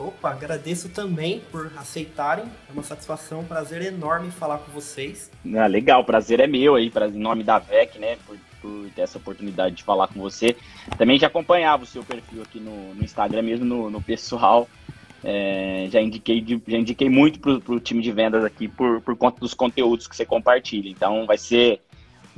Opa, agradeço também por aceitarem. É uma satisfação, um prazer enorme falar com vocês. Ah, legal, prazer é meu aí, em nome da VEC, né, por, por, ter essa oportunidade de falar com você. Também já acompanhava o seu perfil aqui no, no Instagram, mesmo no, no pessoal. É, já, indiquei, já indiquei muito para o time de vendas aqui por, por conta dos conteúdos que você compartilha. Então vai ser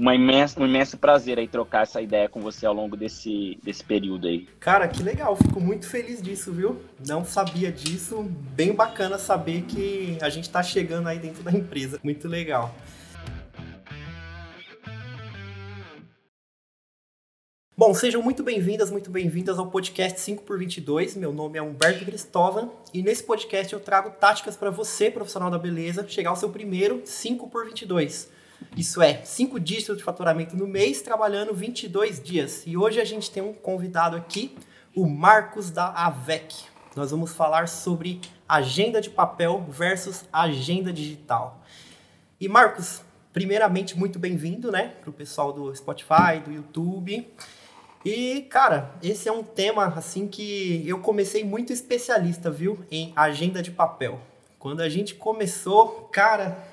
uma imensa, um imenso prazer aí trocar essa ideia com você ao longo desse, desse período aí. Cara, que legal, fico muito feliz disso, viu? Não sabia disso, bem bacana saber que a gente está chegando aí dentro da empresa, muito legal. Bom, sejam muito bem-vindas, muito bem-vindas ao podcast 5x22. Meu nome é Humberto Cristóvão e nesse podcast eu trago táticas para você, profissional da beleza, chegar ao seu primeiro 5x22 isso é, cinco dígitos de faturamento no mês, trabalhando 22 dias. E hoje a gente tem um convidado aqui, o Marcos da AVEC. Nós vamos falar sobre agenda de papel versus agenda digital. E Marcos, primeiramente, muito bem-vindo, né, para o pessoal do Spotify, do YouTube. E, cara, esse é um tema, assim, que eu comecei muito especialista, viu, em agenda de papel. Quando a gente começou, cara,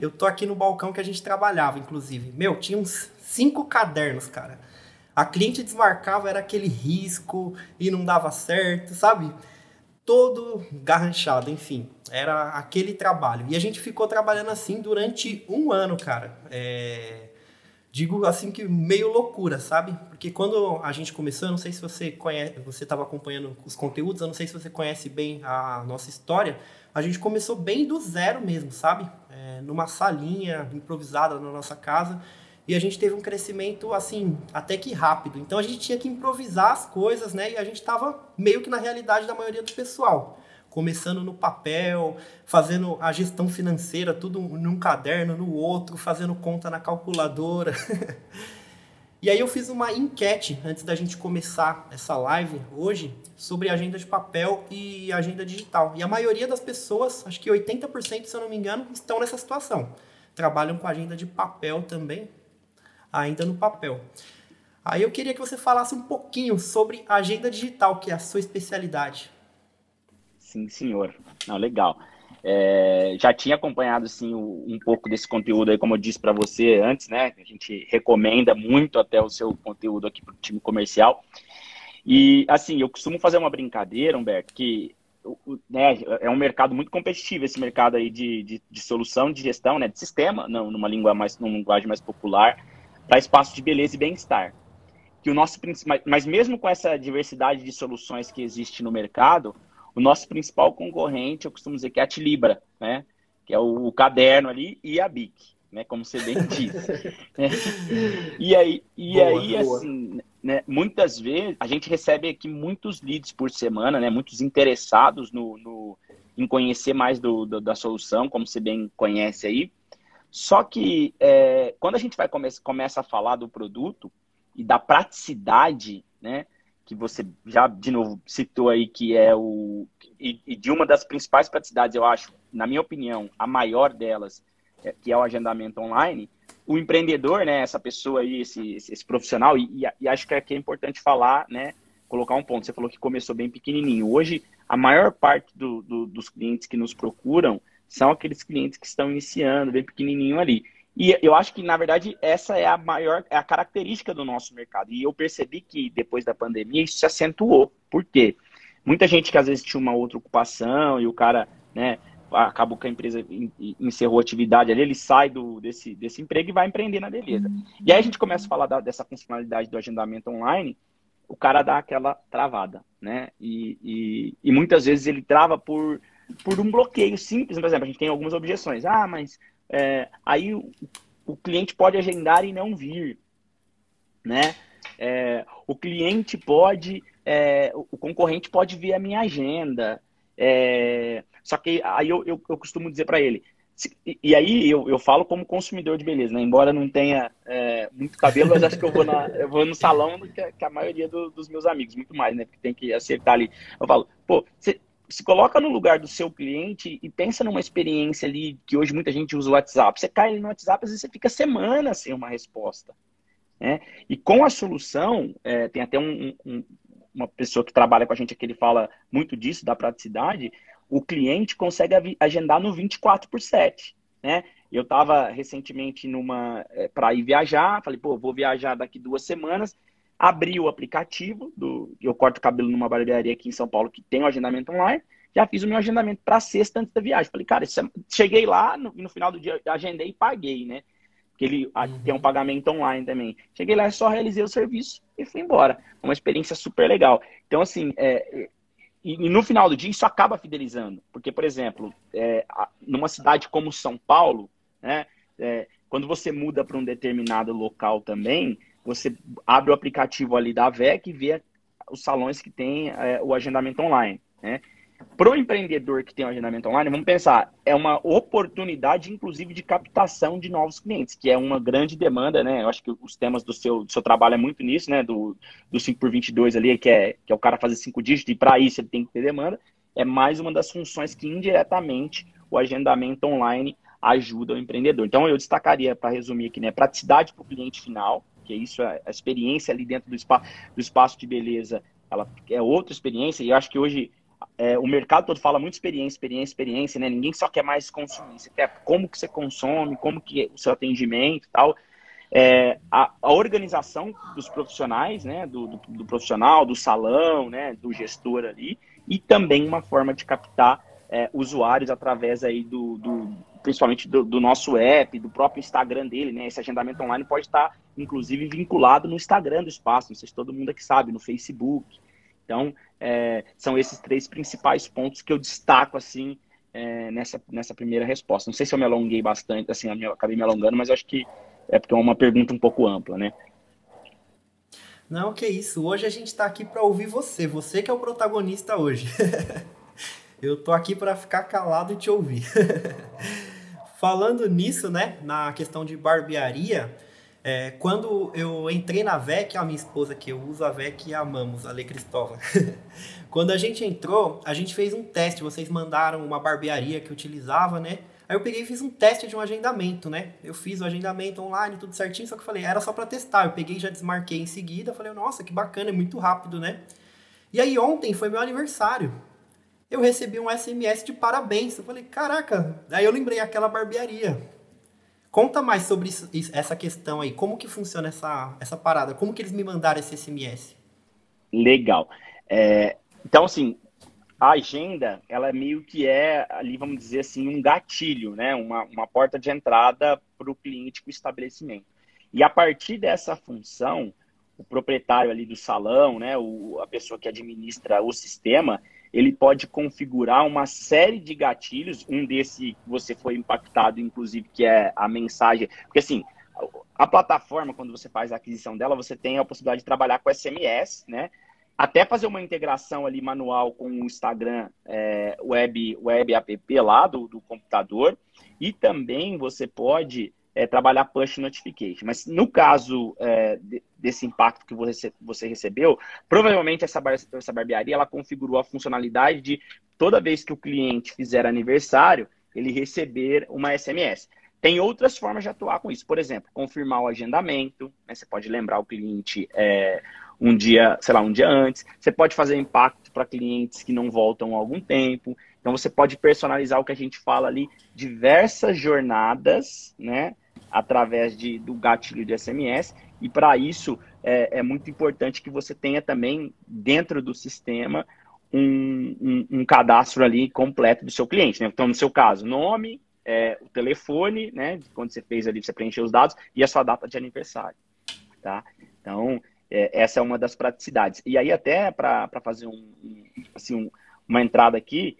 eu tô aqui no balcão que a gente trabalhava, inclusive. Meu, tinha uns cinco cadernos, cara. A cliente desmarcava, era aquele risco e não dava certo, sabe? Todo garranchado, enfim. Era aquele trabalho. E a gente ficou trabalhando assim durante um ano, cara. É... Digo assim que meio loucura, sabe? Porque quando a gente começou, eu não sei se você conhece, você estava acompanhando os conteúdos, eu não sei se você conhece bem a nossa história. A gente começou bem do zero mesmo, sabe? é, numa salinha improvisada na nossa casa. E a gente teve um crescimento, assim, até que rápido. Então a gente tinha que improvisar as coisas, né? E a gente estava meio que na realidade da maioria do pessoal. Começando no papel, fazendo a gestão financeira, tudo num caderno, no outro, fazendo conta na calculadora. E aí eu fiz uma enquete antes da gente começar essa live hoje sobre agenda de papel e agenda digital. E a maioria das pessoas, acho que 80%, se eu não me engano, estão nessa situação. Trabalham com agenda de papel também, ainda no papel. Aí eu queria que você falasse um pouquinho sobre agenda digital, que é a sua especialidade. Sim, senhor. Não, legal. É, já tinha acompanhado assim um pouco desse conteúdo aí, como eu disse para você antes, né? A gente recomenda muito até o seu conteúdo aqui para o time comercial. E assim, eu costumo fazer uma brincadeira, Humberto, que né, é um mercado muito competitivo esse mercado aí de, de, de solução de gestão, né, de sistema, não, numa língua mais, numa linguagem mais popular, para espaço de beleza e bem-estar. Que o nosso mas mesmo com essa diversidade de soluções que existe no mercado, o nosso principal concorrente, eu costumo dizer que é a Tilibra, né? Que é o, o caderno ali e a BIC, né? Como você bem disse. Né? E aí, e boa, aí boa. assim, né? Muitas vezes a gente recebe aqui muitos leads por semana, né? Muitos interessados no, no em conhecer mais do, do, da solução, como você bem conhece aí. Só que é, quando a gente vai come começa a falar do produto e da praticidade, né? Que você já de novo citou aí, que é o. E, e, de uma das principais praticidades, eu acho, na minha opinião, a maior delas, é, que é o agendamento online, o empreendedor, né, essa pessoa aí, esse, esse, esse profissional, e, e, acho que aqui é importante falar, né, colocar um ponto. Você falou que começou bem pequenininho. Hoje, a maior parte do, do, dos clientes que nos procuram são aqueles clientes que estão iniciando, bem pequenininho ali. E eu acho que, na verdade, essa é a maior, é a característica do nosso mercado. E eu percebi que depois da pandemia isso se acentuou. Por quê? Muita gente que às vezes tinha uma outra ocupação e o cara, né, acabou que a empresa encerrou a atividade ali, ele sai do, desse, desse emprego e vai empreender na beleza. E aí a gente começa a falar da, dessa funcionalidade do agendamento online, o cara dá aquela travada, né? E, e, e muitas vezes ele trava por, por um bloqueio simples. Por exemplo, a gente tem algumas objeções. Ah, mas é, aí o, o, cliente pode agendar e não vir, né? É, o cliente pode, é, o concorrente pode ver a minha agenda. É, só que aí eu, eu, eu costumo dizer para ele, e, e, aí eu, eu falo como consumidor de beleza, né? Embora não tenha é, muito cabelo, mas acho que eu vou, na, eu vou no salão que, a, que a maioria do, dos meus amigos, muito mais, né? Porque tem que acertar ali. Eu falo, pô, você se coloca no lugar do seu cliente e pensa numa experiência ali que hoje muita gente usa o WhatsApp. Você cai no WhatsApp, às vezes você fica semanas sem uma resposta. Né? E com a solução, é, tem até um, um, uma pessoa que trabalha com a gente aqui, ele fala muito disso, da praticidade, o cliente consegue agendar no 24 por 7, né? Eu estava recentemente numa é, para ir viajar, falei, pô, vou viajar daqui duas semanas, abri o aplicativo do eu corto cabelo numa barbearia aqui em São Paulo que tem o um agendamento online, já fiz o meu agendamento para sexta antes da viagem. Falei, cara, é... cheguei lá no, no, final do dia, agendei e paguei, né? Porque ele uhum. tem um pagamento online também. Cheguei lá, só realizei o serviço e fui embora. Uma experiência super legal. Então, assim, é, e, e, no final do dia isso acaba fidelizando. Porque, por exemplo, é, numa cidade como São Paulo, né, é, quando você muda para um determinado local também, você abre o aplicativo ali da VEC e vê os salões que tem é, o agendamento online. Né? Para o empreendedor que tem um agendamento online, vamos pensar, é uma oportunidade, inclusive, de captação de novos clientes, que é uma grande demanda, né? Eu acho que os temas do seu, do seu trabalho é muito nisso, né? Do, do 5 por 22 ali, que é, que é o cara fazer cinco dígitos, e para isso ele tem que ter demanda. É mais uma das funções que indiretamente o agendamento online ajuda o empreendedor. Então, eu destacaria, para resumir aqui, né? Praticidade para o cliente final, que é isso, a experiência ali dentro do, spa, do espaço de beleza, ela é outra experiência, e eu acho que hoje é, o mercado todo fala muito experiência, experiência, experiência, né? Ninguém só quer mais consumir, você quer como que você consome, como que é o seu atendimento e tal. É, a, a, organização dos profissionais, né? Do, do, do, profissional, do salão, né? Do gestor ali, e também uma forma de captar é, usuários através aí do, do principalmente do, do, nosso app, do próprio Instagram dele, né? Esse agendamento online pode estar, inclusive, vinculado no Instagram do espaço, não sei se todo mundo aqui sabe, no Facebook. Então, é, são esses três principais pontos que eu destaco, assim, é, nessa, nessa primeira resposta. Não sei se eu me alonguei bastante, assim, eu acabei me alongando, mas acho que é porque é uma pergunta um pouco ampla, né? Não, que isso. Hoje a gente está aqui para ouvir você. Você que é o protagonista hoje. eu tô aqui para ficar calado e te ouvir. Falando nisso, né, na questão de barbearia, é, quando eu entrei na VEC, a minha esposa que eu uso a VEC e amamos, a Lê Cristóvão. quando a gente entrou, a gente fez um teste, vocês mandaram uma barbearia que utilizava, né? Aí eu peguei e fiz um teste de um agendamento, né? Eu fiz o agendamento online, tudo certinho, só que eu falei, era só para testar. Eu peguei e já desmarquei em seguida, falei, nossa, que bacana, é muito rápido, né? E aí ontem foi meu aniversário eu recebi um SMS de parabéns. Eu falei, caraca, aí eu lembrei aquela barbearia. Conta mais sobre isso, essa questão aí, como que funciona essa, essa parada, como que eles me mandaram esse SMS? Legal. É, então, assim, a agenda, ela meio que é ali, vamos dizer assim, um gatilho, né? Uma, uma porta de entrada para o cliente para o estabelecimento. E a partir dessa função, o proprietário ali do salão, né? O, a pessoa que administra o sistema, ele pode configurar uma série de gatilhos, um desse você foi impactado, inclusive, que é a mensagem. Porque assim, a plataforma, quando você faz a aquisição dela, você tem a possibilidade de trabalhar com SMS, né? Até fazer uma integração ali manual com o Instagram é, web, web app lá do, do computador. E também você pode é, trabalhar push notification. Mas no caso é, de, desse impacto que você, você recebeu, provavelmente essa, bar, essa barbearia ela configurou a funcionalidade de toda vez que o cliente fizer aniversário, ele receber uma SMS. Tem outras formas de atuar com isso. Por exemplo, confirmar o agendamento. Né? Você pode lembrar o cliente é, um dia, sei lá, um dia antes. Você pode fazer impacto para clientes que não voltam há algum tempo. Então você pode personalizar o que a gente fala ali, diversas jornadas, né? Através de, do gatilho de SMS. E para isso é, é, muito importante que você tenha também dentro do sistema um, um, um, cadastro ali completo do seu cliente. Né? Então, no seu caso, nome, é, o telefone, né? Quando você fez ali, você preencheu os dados e a sua data de aniversário. Tá? Então, é, essa é uma das praticidades. E aí, até para fazer um, assim, uma entrada aqui,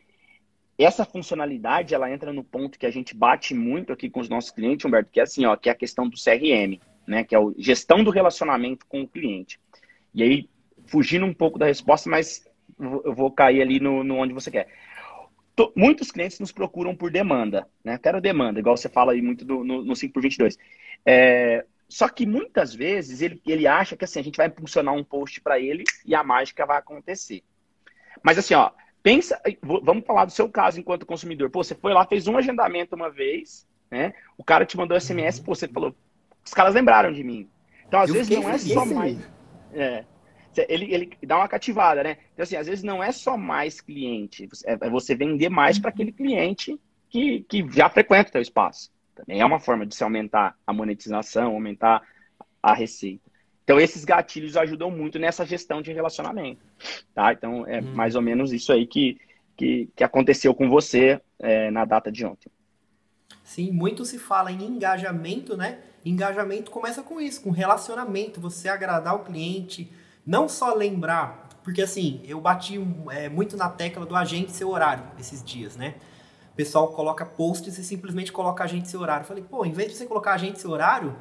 essa funcionalidade, ela entra no ponto que a gente bate muito aqui com os nossos clientes, Humberto, que é assim, ó, que é a questão do CRM, né, que é a gestão do relacionamento com o cliente. E aí, fugindo um pouco da resposta, mas eu vou cair ali no, no onde você quer. muitos clientes nos procuram por demanda, né? Quero demanda, igual você fala aí muito do, no, no 5 por 22. É, só que muitas vezes ele, ele acha que assim, a gente vai impulsionar um post para ele e a mágica vai acontecer. Mas assim, ó, Pensa, vamos falar do seu caso enquanto consumidor. Pô, você foi lá, fez um agendamento uma vez, né? O cara te mandou SMS, pô, você falou, os caras lembraram de mim. Então, às Eu vezes, não é só mais. É. ele, ele dá uma cativada, né? Então, assim, às vezes não é só mais cliente, é você vender mais para aquele cliente que, que já frequenta o teu espaço. Também é uma forma de se aumentar a monetização, aumentar a receita. Então, esses gatilhos ajudam muito nessa gestão de relacionamento, tá? Então, é hum. mais ou menos isso aí que, que, que aconteceu com você é, na data de ontem. Sim, muito se fala em engajamento, né? Engajamento começa com isso, com relacionamento, você agradar o cliente, não só lembrar, porque assim, eu bati é, muito na tecla do agente seu horário esses dias, né? O pessoal coloca posts e simplesmente coloca agente seu horário. Eu falei, pô, em vez de você colocar agente seu horário,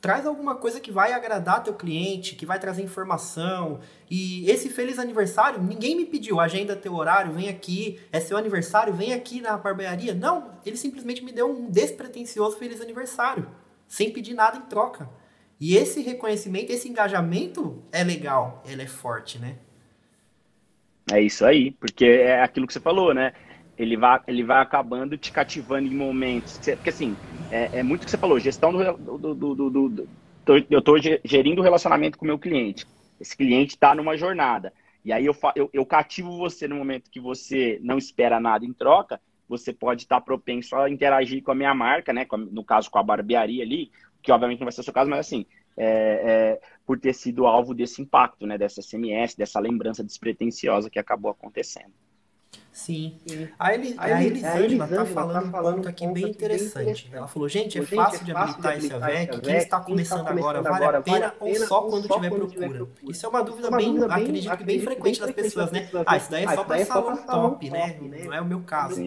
traz alguma coisa que vai agradar teu cliente, que vai trazer informação. E esse feliz aniversário, ninguém me pediu, agenda teu horário, vem aqui, é seu aniversário, vem aqui na barbearia. Não, ele simplesmente me deu um despretensioso feliz aniversário, sem pedir nada em troca. E esse reconhecimento, esse engajamento é legal, ele é forte, né? É isso aí, porque é aquilo que você falou, né? Ele vai, ele vai acabando te cativando em momentos. Porque assim, é, é muito o que você falou, gestão do. do, do, do, do eu estou gerindo o relacionamento com o meu cliente. Esse cliente está numa jornada. E aí eu, eu, eu, cativo você no momento que você não espera nada em troca, você pode estar tá propenso a interagir com a minha marca, né? A, no caso com a barbearia ali, que obviamente não vai ser o seu caso, mas assim, é, é, por ter sido alvo desse impacto, né? Dessa SMS, dessa lembrança despretensiosa que acabou acontecendo. Sim. A, Eli, a, Elisângela está falando, tá um ponto aqui bem interessante. Ela falou, gente, é fácil de habilitar esse AVEC, quem está começando agora, vale a pena ou só quando tiver procura? Isso é uma dúvida bem, acredito que bem frequente das pessoas, né? Ah, isso daí é só para salão top, né? Não é o meu caso.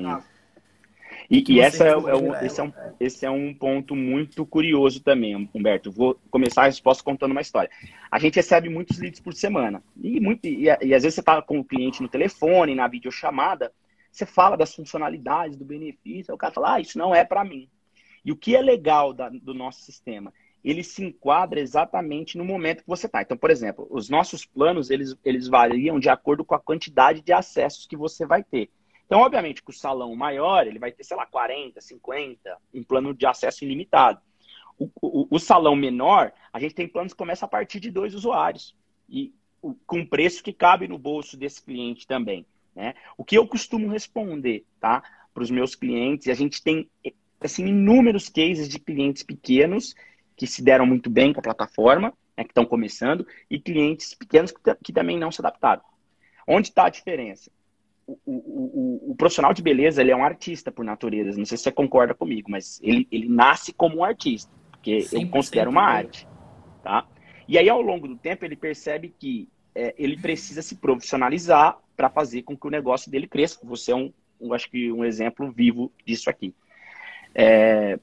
E, e essa é, é, esse, é um, esse é um ponto muito curioso também, Humberto. Vou começar a resposta contando uma história. A gente recebe muitos leads por semana. E, muito, e, e às vezes você está com o cliente no telefone, na videochamada, você fala das funcionalidades, do benefício, o cara fala, ah, isso não é para mim. E o que é legal da, do nosso sistema? Ele se enquadra exatamente no momento que você está. Então, por exemplo, os nossos planos, eles, eles variam de acordo com a quantidade de acessos que você vai ter. Então, obviamente, que o salão maior, ele vai ter, sei lá, 40, 50, um plano de acesso ilimitado. O, o, o salão menor, a gente tem planos que começam a partir de dois usuários. E o, com preço que cabe no bolso desse cliente também. Né? O que eu costumo responder tá, para os meus clientes, a gente tem assim, inúmeros cases de clientes pequenos que se deram muito bem com a plataforma, né, que estão começando, e clientes pequenos que, que também não se adaptaram. Onde está a diferença? O, o, o, profissional de beleza ele é um artista por natureza. Não sei se você concorda comigo, mas ele, ele nasce como um artista, porque eu considero uma arte. Tá? E aí, ao longo do tempo, ele percebe que é, ele precisa se profissionalizar para fazer com que o negócio dele cresça. Você é um, um acho que um exemplo vivo disso aqui. É,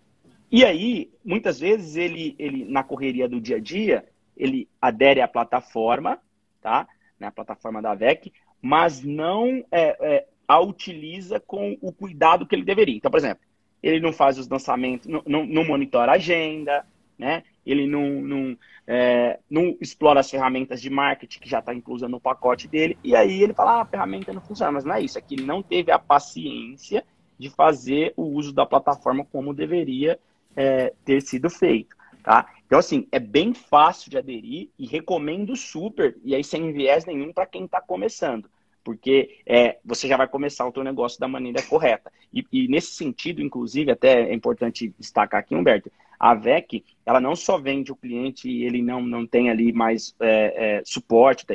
e aí, muitas vezes, ele, ele, na correria do dia a dia, ele adere à plataforma, tá? Na plataforma da VEC, mas não é, é, a utiliza com o cuidado que ele deveria. Então, por exemplo, ele não faz os lançamentos, não, não, não monitora a agenda, né? ele não, não, é, não explora as ferramentas de marketing que já está inclusa no pacote dele, e aí ele fala, ah, a ferramenta não funciona, mas não é isso, é que ele não teve a paciência de fazer o uso da plataforma como deveria é, ter sido feito. Tá? Então, assim, é bem fácil de aderir e recomendo super, e aí sem viés nenhum para quem está começando, porque é, você já vai começar o teu negócio da maneira correta. E, e, nesse sentido, inclusive, até é importante destacar aqui, Humberto, a VEC, ela não só vende o cliente e ele não, não tem ali mais é, é, suporte,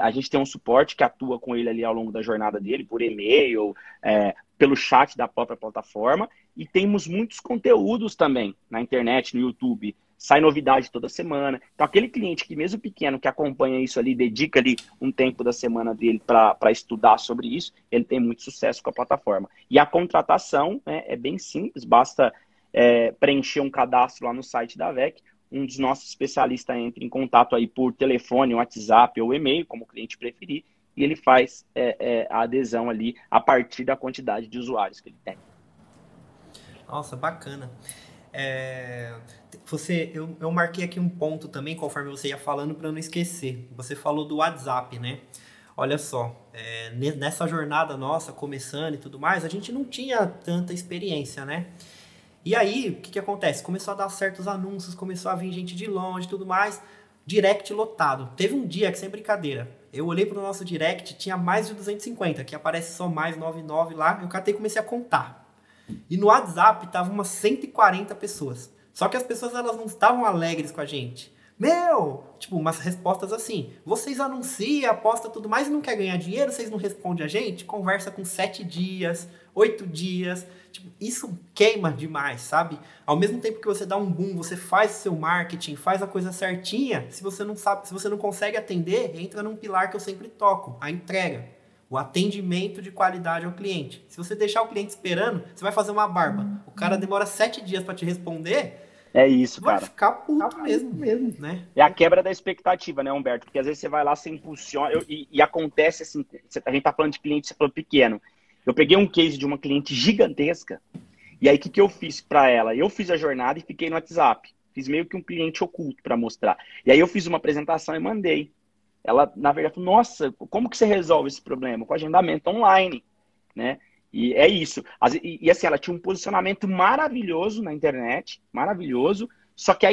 a gente tem um suporte que atua com ele ali ao longo da jornada dele, por e-mail, é, pelo chat da própria plataforma, e temos muitos conteúdos também na internet, no YouTube. Sai novidade toda semana. Então, aquele cliente que, mesmo pequeno, que acompanha isso ali, dedica ali um tempo da semana dele para estudar sobre isso, ele tem muito sucesso com a plataforma. E a contratação né, é bem simples, basta é, preencher um cadastro lá no site da VEC. Um dos nossos especialistas entra em contato aí por telefone, WhatsApp ou e-mail, como o cliente preferir, e ele faz é, é, a adesão ali a partir da quantidade de usuários que ele tem. Nossa, bacana. É, você, eu, eu marquei aqui um ponto também, conforme você ia falando, para não esquecer. Você falou do WhatsApp, né? Olha só, é, nessa jornada nossa, começando e tudo mais, a gente não tinha tanta experiência, né? E aí, o que, que acontece? Começou a dar certos anúncios, começou a vir gente de longe e tudo mais. direct lotado. Teve um dia que, sem brincadeira, eu olhei pro nosso direct, tinha mais de 250, que aparece só mais 99 lá, eu catei e comecei a contar. E no WhatsApp tava umas 140 pessoas. Só que as pessoas elas não estavam alegres com a gente. Meu, tipo, umas respostas assim. Vocês anunciam, aposta tudo mais e não quer ganhar dinheiro, vocês não respondem a gente? Conversa com sete dias, oito dias. Tipo, isso queima demais, sabe? Ao mesmo tempo que você dá um boom, você faz seu marketing, faz a coisa certinha, se você não sabe, se você não consegue atender, entra num pilar que eu sempre toco, a entrega. O atendimento de qualidade ao cliente. Se você deixar o cliente esperando, você vai fazer uma barba. O cara demora sete dias para te responder, é isso, vai cara. ficar puto mesmo, mesmo, né? É a quebra da expectativa, né, Humberto? Porque às vezes você vai lá, você impulsiona, eu, e, e, acontece assim, a gente tá falando de cliente, você falou pequeno. Eu peguei um case de uma cliente gigantesca, e aí o que, que eu fiz para ela? Eu fiz a jornada e fiquei no WhatsApp. Fiz meio que um cliente oculto para mostrar. E aí eu fiz uma apresentação e mandei. Ela, na verdade, falou, nossa, como que você resolve esse problema? Com agendamento online, né? E é isso. E, assim, ela tinha um posicionamento maravilhoso na internet, maravilhoso, só que a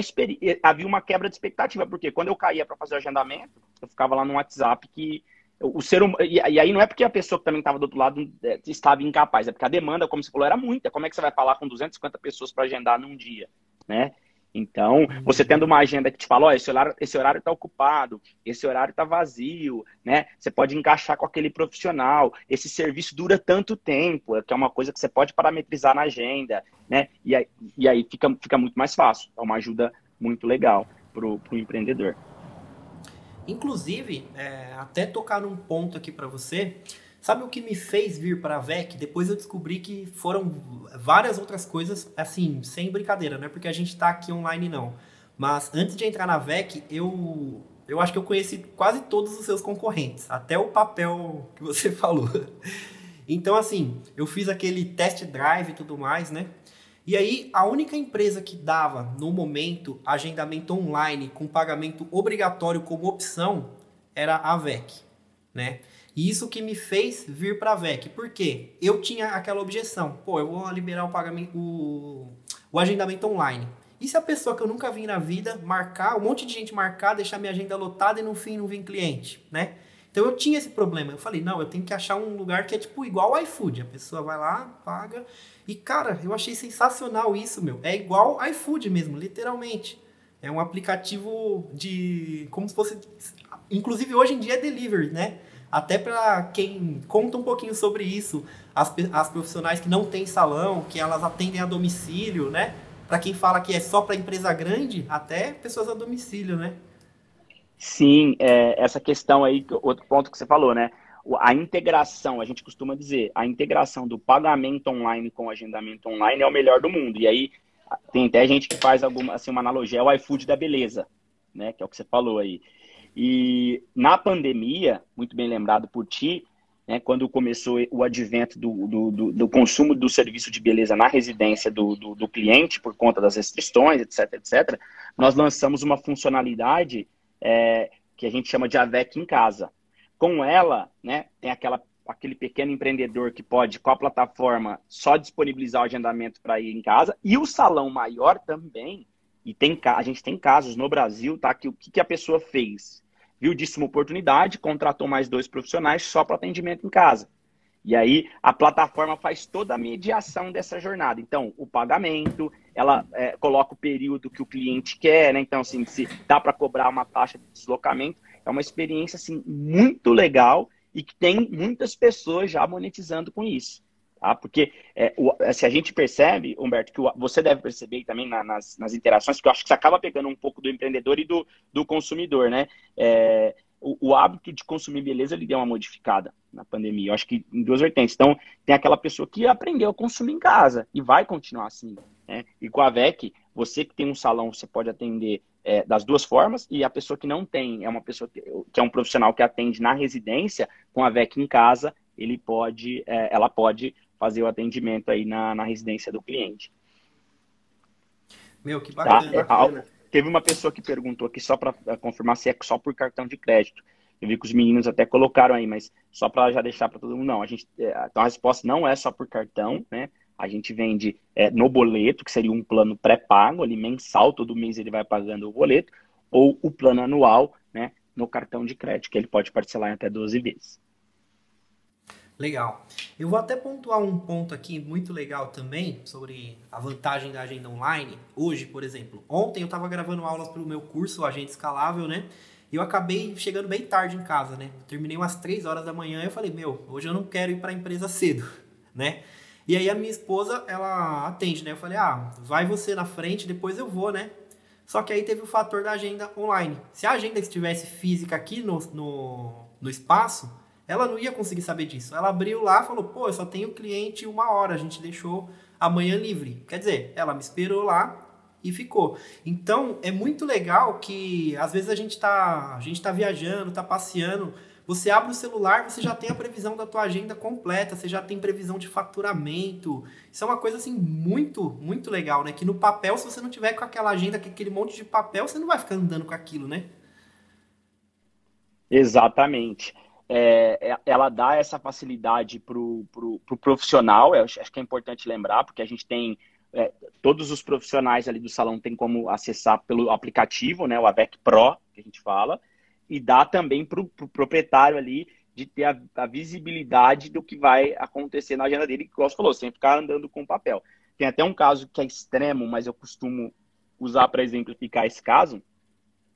havia uma quebra de expectativa, porque quando eu caía para fazer o agendamento, eu ficava lá no WhatsApp que o ser hum... e, e aí não é porque a pessoa que também estava do outro lado é, estava incapaz, é porque a demanda, como você falou, era muita. Como é que você vai falar com 250 pessoas para agendar num dia, né? Então, você tendo uma agenda que te fala, ó, esse horário esse horário está ocupado, esse horário está vazio, né? Você pode encaixar com aquele profissional, esse serviço dura tanto tempo, que é uma coisa que você pode parametrizar na agenda, né? E aí, e aí fica, fica muito mais fácil. É uma ajuda muito legal para o empreendedor. Inclusive, é, até tocar num ponto aqui para você, Sabe o que me fez vir para a VEC? Depois eu descobri que foram várias outras coisas, assim, sem brincadeira, não é porque a gente está aqui online não. Mas antes de entrar na VEC, eu eu acho que eu conheci quase todos os seus concorrentes, até o papel que você falou. Então, assim, eu fiz aquele test drive e tudo mais, né? E aí, a única empresa que dava, no momento, agendamento online com pagamento obrigatório como opção era a VEC, né? E isso que me fez vir para a VEC. Por quê? Eu tinha aquela objeção. Pô, eu vou liberar o pagamento, o, o agendamento online. E se a pessoa que eu nunca vi na vida marcar, um monte de gente marcar, deixar minha agenda lotada e no fim não vir cliente, né? Então eu tinha esse problema. Eu falei, não, eu tenho que achar um lugar que é tipo igual ao iFood. A pessoa vai lá, paga. E cara, eu achei sensacional isso, meu. É igual iFood mesmo, literalmente. É um aplicativo de. como se fosse. Inclusive hoje em dia é delivery, né? Até para quem conta um pouquinho sobre isso, as, as profissionais que não têm salão, que elas atendem a domicílio, né? Para quem fala que é só para empresa grande, até pessoas a domicílio, né? Sim, é, essa questão aí, outro ponto que você falou, né? A integração, a gente costuma dizer, a integração do pagamento online com o agendamento online é o melhor do mundo. E aí tem até gente que faz alguma, assim, uma analogia, é o iFood da beleza, né? Que é o que você falou aí. E na pandemia, muito bem lembrado por ti, né, quando começou o advento do, do, do, do, consumo do serviço de beleza na residência do, do, cliente, por conta das restrições, etc, etc, nós lançamos uma funcionalidade é, que a gente chama de AVEC em casa. Com ela, né, tem aquela, aquele pequeno empreendedor que pode, com a plataforma, só disponibilizar o agendamento para ir em casa, e o salão maior também, e tem, a gente tem casos no Brasil, tá? Que o que, que a pessoa fez? Viu disso uma oportunidade, contratou mais dois profissionais só para atendimento em casa. E aí a plataforma faz toda a mediação dessa jornada. Então, o pagamento, ela é, coloca o período que o cliente quer, né? Então, assim, se dá para cobrar uma taxa de deslocamento, é uma experiência assim muito legal e que tem muitas pessoas já monetizando com isso. Tá? Porque é, o, se a gente percebe, Humberto, que o, você deve perceber também na, nas, nas interações, porque eu acho que você acaba pegando um pouco do empreendedor e do, do consumidor, né? É, o, o, hábito de consumir beleza ele deu uma modificada na pandemia. Eu acho que em duas vertentes. Então, tem aquela pessoa que aprendeu a consumir em casa e vai continuar assim. Né? E com a VEC, você que tem um salão, você pode atender é, das duas formas, e a pessoa que não tem, é uma pessoa que, que, é um profissional que atende na residência, com a VEC em casa, ele pode, é, ela pode fazer o atendimento aí na, na residência do cliente. Meu, que bacana. Tá? bacana. Teve uma pessoa que perguntou aqui só para eh, confirmar se é só por cartão de crédito. Eu vi que os meninos até colocaram aí, mas só para já deixar para todo mundo, não. A gente, eh, então a resposta não é só por cartão, né? A gente vende é, no boleto, que seria um plano pré-pago, ali mensal, todo mês ele vai pagando o boleto, ou o plano anual, né, no cartão de crédito, que ele pode parcelar em até 12 vezes. Legal. Eu vou até pontuar um ponto aqui muito legal também sobre a vantagem da agenda online. Hoje, por exemplo, ontem eu estava gravando aulas para o meu curso, Agenda Escalável, né? E eu acabei chegando bem tarde em casa, né? terminei umas 3 horas da manhã e eu falei, meu, hoje eu não quero ir para a empresa cedo, né? E aí a minha esposa, ela atende, né? Eu falei, ah, vai você na frente, depois eu vou, né? Só que aí teve o fator da agenda online. Se a agenda estivesse física aqui no, no, no espaço, ela não ia conseguir saber disso. Ela abriu lá falou, pô, eu só tenho cliente uma hora, a gente deixou amanhã livre. Quer dizer, ela me esperou lá e ficou. Então, é muito legal que às vezes a gente está a gente tá viajando, está passeando, você abre o celular, você já tem a previsão da tua agenda completa, você já tem previsão de faturamento. Isso é uma coisa assim muito, muito legal, né? Que no papel, se você não tiver com aquela agenda, com aquele monte de papel, você não vai ficar andando com aquilo, né? Exatamente é, é, ela dá essa facilidade para o pro, pro profissional, eu acho, que é importante lembrar, porque a gente tem é, todos os profissionais ali do salão tem como acessar pelo aplicativo, né, o AVEC Pro, que a gente fala, e dá também para o pro proprietário ali de ter a, a, visibilidade do que vai acontecer na agenda dele, que você falou, sem ficar andando com papel. Tem até um caso que é extremo, mas eu costumo usar para exemplificar esse caso.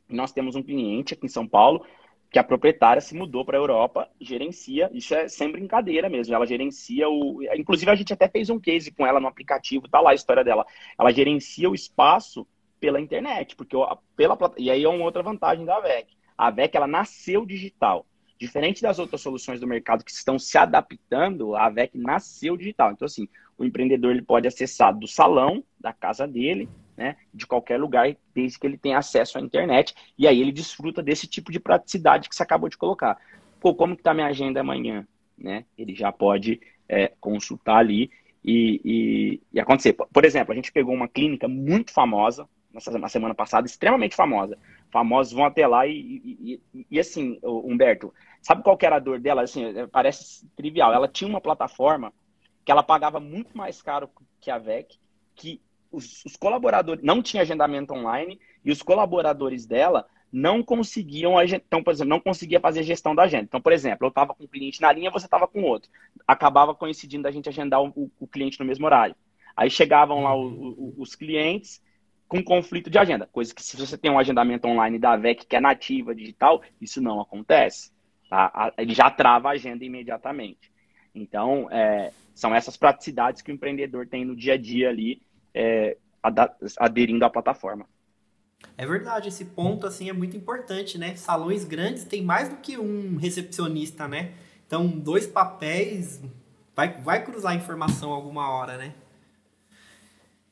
Nós temos um cliente aqui em São Paulo que a proprietária se mudou para a Europa, gerencia, isso é sem brincadeira mesmo, ela gerencia o. Inclusive, a gente até fez um case com ela no aplicativo, tá lá a história dela. Ela gerencia o espaço pela internet, porque pela e aí é uma outra vantagem da VEC. A VEC ela nasceu digital. Diferente das outras soluções do mercado que estão se adaptando, a VEC nasceu digital. Então, assim, o empreendedor ele pode acessar do salão da casa dele, né, de qualquer lugar, desde que ele tenha acesso à internet, e aí ele desfruta desse tipo de praticidade que você acabou de colocar. Pô, como que tá minha agenda amanhã? Né? Ele já pode é, consultar ali e, e, e, acontecer. Por exemplo, a gente pegou uma clínica muito famosa, na semana passada, extremamente famosa. Famosos vão até lá e, e, assim, Humberto, sabe qual era a dor dela? Assim, é, parece trivial. Ela tinha uma plataforma que ela pagava muito mais caro que a VEC, que os, os, colaboradores não tinha agendamento online e os colaboradores dela não conseguiam então por exemplo não conseguia fazer gestão da agenda. Então por exemplo eu estava com um cliente na linha você estava com outro. Acabava coincidindo a gente agendar o, o, cliente no mesmo horário. Aí chegavam lá o, o, os clientes com conflito de agenda coisa que se você tem um agendamento online da VEC que é nativa digital isso não acontece tá? ele já trava a agenda imediatamente. Então é, são essas praticidades que o empreendedor tem no dia a dia ali é, aderindo à plataforma. É verdade, esse ponto assim é muito importante, né? Salões grandes tem mais do que um recepcionista, né? Então, dois papéis vai, vai cruzar informação alguma hora, né?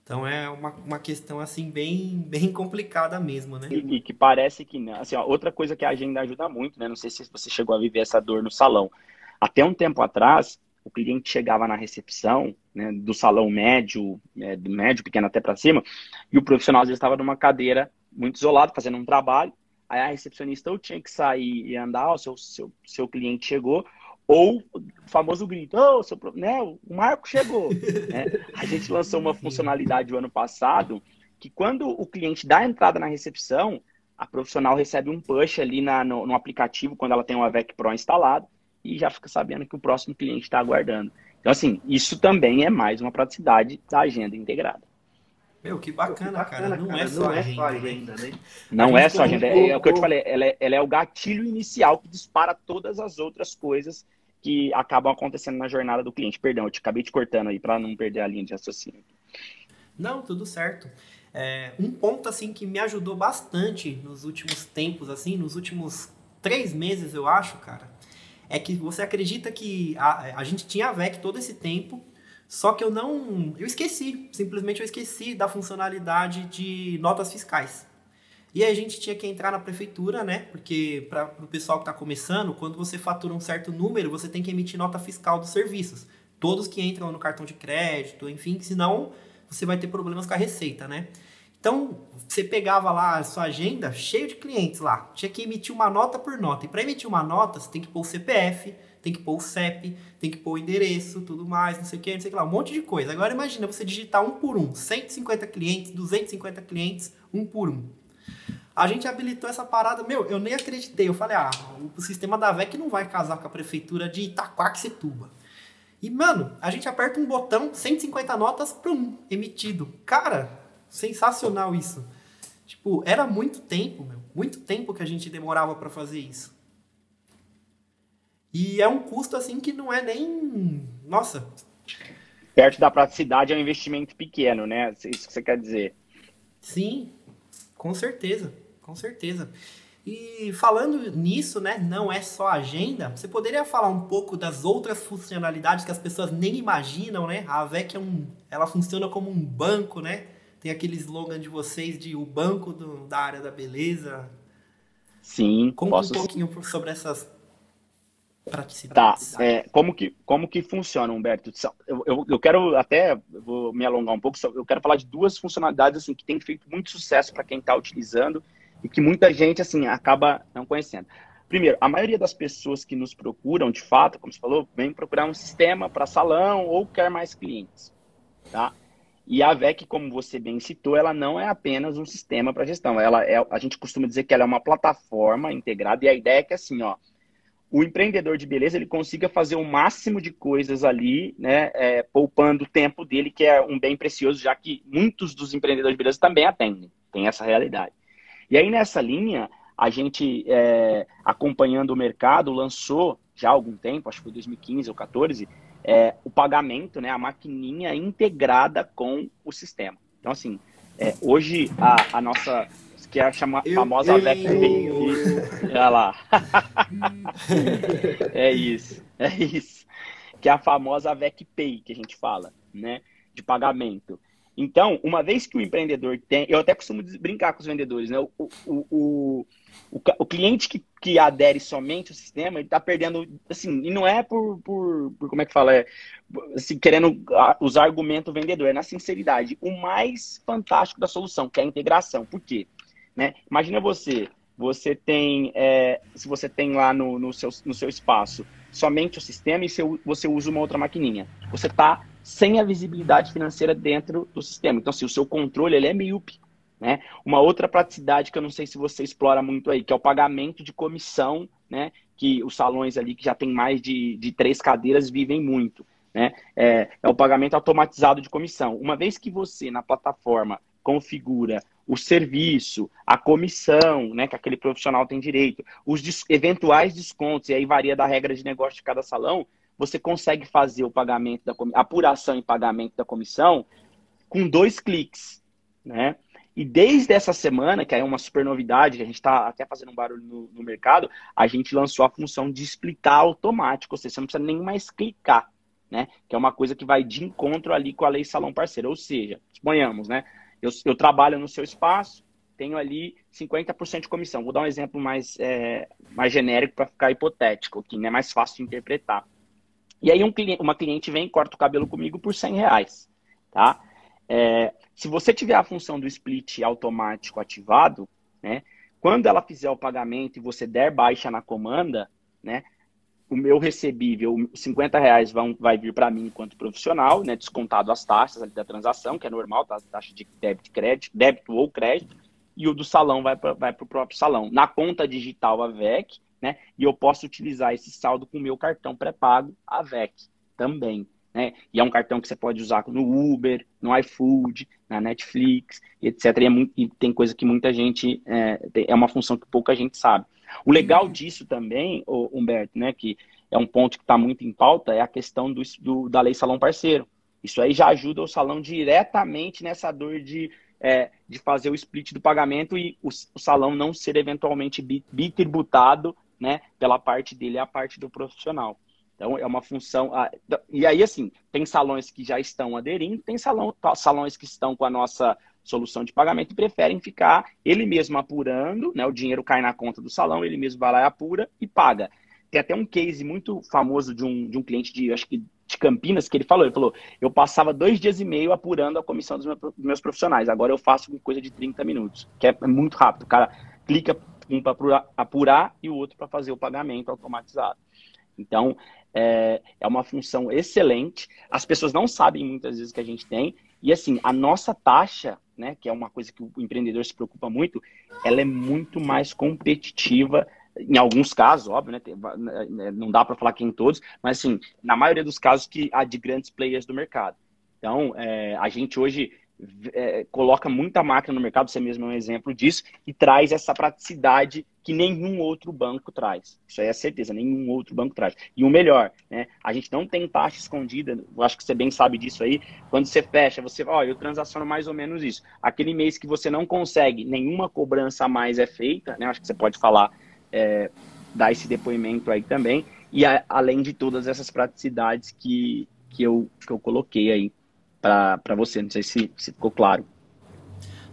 Então é uma, uma questão assim bem, bem complicada mesmo, né? E, e que parece que não. Assim, ó, outra coisa que a agenda ajuda muito, né? Não sei se você chegou a viver essa dor no salão. Até um tempo atrás, o cliente chegava na recepção, né, do salão médio, é, do médio, pequeno até para cima, e o profissional às vezes estava numa cadeira muito isolado, fazendo um trabalho, aí a recepcionista ou tinha que sair e andar, o seu, seu, seu cliente chegou, ou o famoso grito, oh, seu, né, o Marco chegou. né? A gente lançou uma funcionalidade o ano passado, que quando o cliente dá a entrada na recepção, a profissional recebe um push ali na, no, no aplicativo, quando ela tem o AVEC Pro instalado, e já fica sabendo que o próximo cliente está aguardando. Então, assim, isso também é mais uma praticidade da agenda integrada. Meu, que bacana, que bacana cara. Não, cara. É, só não é só agenda, né? Não é só agenda. É, é, o que eu te falei, ela é, ela é o gatilho inicial que dispara todas as outras coisas que acabam acontecendo na jornada do cliente. Perdão, eu te acabei te cortando aí para não perder a linha de raciocínio. Não, tudo certo. É, um ponto assim que me ajudou bastante nos últimos tempos, assim, nos últimos três meses, eu acho, cara, é que você acredita que a, a gente tinha a VEC todo esse tempo, só que eu não. Eu esqueci. Simplesmente eu esqueci da funcionalidade de notas fiscais. E aí a gente tinha que entrar na prefeitura, né? Porque para o pessoal que está começando, quando você fatura um certo número, você tem que emitir nota fiscal dos serviços. Todos que entram no cartão de crédito, enfim, senão você vai ter problemas com a receita, né? Então, você pegava lá a sua agenda cheio de clientes lá. Tinha que emitir uma nota por nota. E para emitir uma nota, você tem que pôr o CPF, tem que pôr o CEP, tem que pôr o endereço, tudo mais, não sei o que, não sei o que lá. Um monte de coisa. Agora imagina você digitar um por um. 150 clientes, 250 clientes, um por um. A gente habilitou essa parada, meu, eu nem acreditei. Eu falei, ah, o sistema da VEC não vai casar com a prefeitura de Itaquaquecetuba. E, mano, a gente aperta um botão, 150 notas, pum, emitido. Cara, sensacional isso. Tipo, era muito tempo, meu. Muito tempo que a gente demorava para fazer isso. E é um custo, assim, que não é nem... Nossa... Perto da praticidade é um investimento pequeno, né? Isso que você quer dizer. Sim, com certeza com certeza. E falando nisso, né, não é só agenda, você poderia falar um pouco das outras funcionalidades que as pessoas nem imaginam, né? A AVEC é um, ela funciona como um banco, né? Tem aquele slogan de vocês de o banco do, da área da beleza. Sim, Conta posso... um pouquinho sobre essas praticidades. Tá, é, como, que, como que funciona, Humberto? Eu, eu, eu quero até, vou me alongar um pouco, eu quero falar de duas funcionalidades assim, que têm feito muito sucesso para quem está utilizando e que muita gente assim acaba não conhecendo. Primeiro, a maioria das pessoas que nos procuram, de fato, como você falou, vem procurar um sistema para salão ou quer mais clientes, tá? E a VEC, como você bem citou, ela não é apenas um sistema para gestão. Ela é, a gente costuma dizer que ela é uma plataforma integrada e a ideia é que assim, ó, o empreendedor de beleza ele consiga fazer o máximo de coisas ali, né, é, poupando o tempo dele, que é um bem precioso, já que muitos dos empreendedores de beleza também atendem, tem essa realidade. E aí, nessa linha, a gente, é, acompanhando o mercado, lançou já há algum tempo, acho que foi 2015 ou 2014, é, o pagamento, né, a maquininha integrada com o sistema. Então, assim, é, hoje a, a, nossa, que é a chama, eu, famosa eu, VEC olha lá. é isso, é isso. Que é a famosa VEC Pay, que a gente fala, né, de pagamento. Então, uma vez que o empreendedor tem, eu até costumo brincar com os vendedores, né? O, o, o, o, o cliente que, que adere somente ao sistema, ele está perdendo, assim, e não é por, por, por, como é que fala, é, assim, querendo usar argumento vendedor, é na sinceridade. O mais fantástico da solução, que é a integração. Por quê? Né? Imagina você, você tem, é, se você tem lá no, no, seu, no seu espaço somente o sistema e você usa uma outra maquininha. Você está sem a visibilidade financeira dentro do sistema. Então, assim, o seu controle ele é míope. Né? Uma outra praticidade que eu não sei se você explora muito aí, que é o pagamento de comissão, né? que os salões ali que já tem mais de, de três cadeiras vivem muito. Né? É, é o pagamento automatizado de comissão. Uma vez que você, na plataforma, configura o serviço, a comissão, né, que aquele profissional tem direito, os des eventuais descontos, e aí varia da regra de negócio de cada salão, você consegue fazer o pagamento da apuração e pagamento da comissão com dois cliques, né? E desde essa semana, que é uma super novidade, a gente está até fazendo um barulho no, no, mercado, a gente lançou a função de splitar automático, ou seja, você não precisa nem mais clicar, né? Que é uma coisa que vai de encontro ali com a lei salão parceiro. Ou seja, suponhamos, né? Eu, eu trabalho no seu espaço, tenho ali 50% de comissão. Vou dar um exemplo mais, é, mais genérico para ficar hipotético, que é mais fácil de interpretar. E aí um uma cliente vem e corta o cabelo comigo por 100 reais, tá? É, se você tiver a função do split automático ativado, né? Quando ela fizer o pagamento e você der baixa na comanda, né? O meu recebível, 50 reais vão, vai vir para mim enquanto profissional, né? Descontado as taxas da transação, que é normal, tá? Taxa de débito, crédito, débito ou crédito, e o do salão vai para o próprio salão. Na conta digital a VEC, né? E eu posso utilizar esse saldo com o meu cartão pré-pago, a VEC, também. Né? E é um cartão que você pode usar no Uber, no iFood, na Netflix, etc. E, é muito, e tem coisa que muita gente. É, é, uma função que pouca gente sabe. O legal disso também, Humberto, né, que é um ponto que está muito em pauta, é a questão do, do, da lei salão parceiro. Isso aí já ajuda o salão diretamente nessa dor de, é, de fazer o split do pagamento e o, o salão não ser eventualmente bitributado né, pela parte dele, a parte do profissional. Então, é uma função. E aí, assim, tem salões que já estão aderindo, tem salão, salões que estão com a nossa solução de pagamento e preferem ficar ele mesmo apurando, né? O dinheiro cai na conta do salão, ele mesmo vai lá e apura e paga. Tem até um case muito famoso de um, de um cliente de, acho que de Campinas, que ele falou, ele falou, eu passava dois dias e meio apurando a comissão dos meus profissionais, agora eu faço com coisa de 30 minutos, que é muito rápido. O cara clica um para apurar e o outro para fazer o pagamento automatizado. Então, é, é uma função excelente. As pessoas não sabem muitas vezes que a gente tem. E assim, a nossa taxa né, que é uma coisa que o empreendedor se preocupa muito, ela é muito mais competitiva em alguns casos, óbvio, né, né não dá para falar que em todos, mas assim, na maioria dos casos que há de grandes players do mercado. Então, é, a gente hoje é, coloca muita máquina no mercado, você mesmo é um exemplo disso, e traz essa praticidade que nenhum outro banco traz. Isso aí é certeza, nenhum outro banco traz. E o melhor, né? A gente não tem taxa escondida, eu acho que você bem sabe disso aí. Quando você fecha, você, ó, eu transaciono mais ou menos isso. Aquele mês que você não consegue, nenhuma cobrança a mais é feita, né? Acho que você pode falar, é, dar esse depoimento aí também. E a, além de todas essas praticidades que, que, eu, que eu coloquei aí para você. Não sei se, se ficou claro.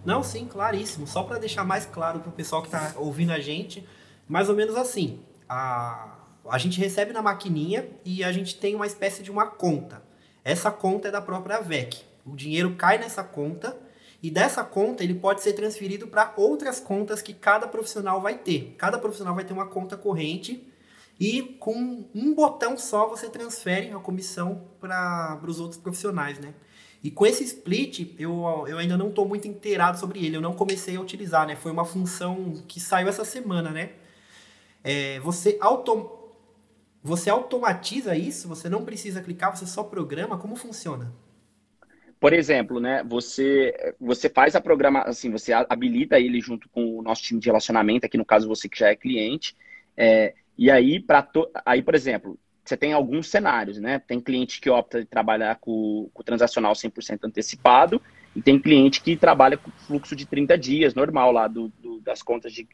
Não, sim, claríssimo. Só para deixar mais claro para o pessoal que está ouvindo a gente, mais ou menos assim. A, a gente recebe na maquininha e a gente tem uma espécie de uma conta. Essa conta é da própria VEC. O dinheiro cai nessa conta e dessa conta ele pode ser transferido para outras contas que cada profissional vai ter. Cada profissional vai ter uma conta corrente e com um botão só você transfere a comissão para os outros profissionais, né? E com esse split, eu, eu ainda não estou muito inteirado sobre ele, eu não comecei a utilizar, né? Foi uma função que saiu essa semana, né? É, você, autom você automatiza isso, você não precisa clicar, você só programa, como funciona? Por exemplo, né, você, você faz a programa, assim, você habilita ele junto com o nosso time de relacionamento, aqui no caso você que já é cliente, é, e aí, para aí, por exemplo, você tem alguns cenários, né? Tem cliente que opta de trabalhar com, com transacional 100% antecipado e tem cliente que trabalha com fluxo de 30 dias, normal lá do, do das contas de,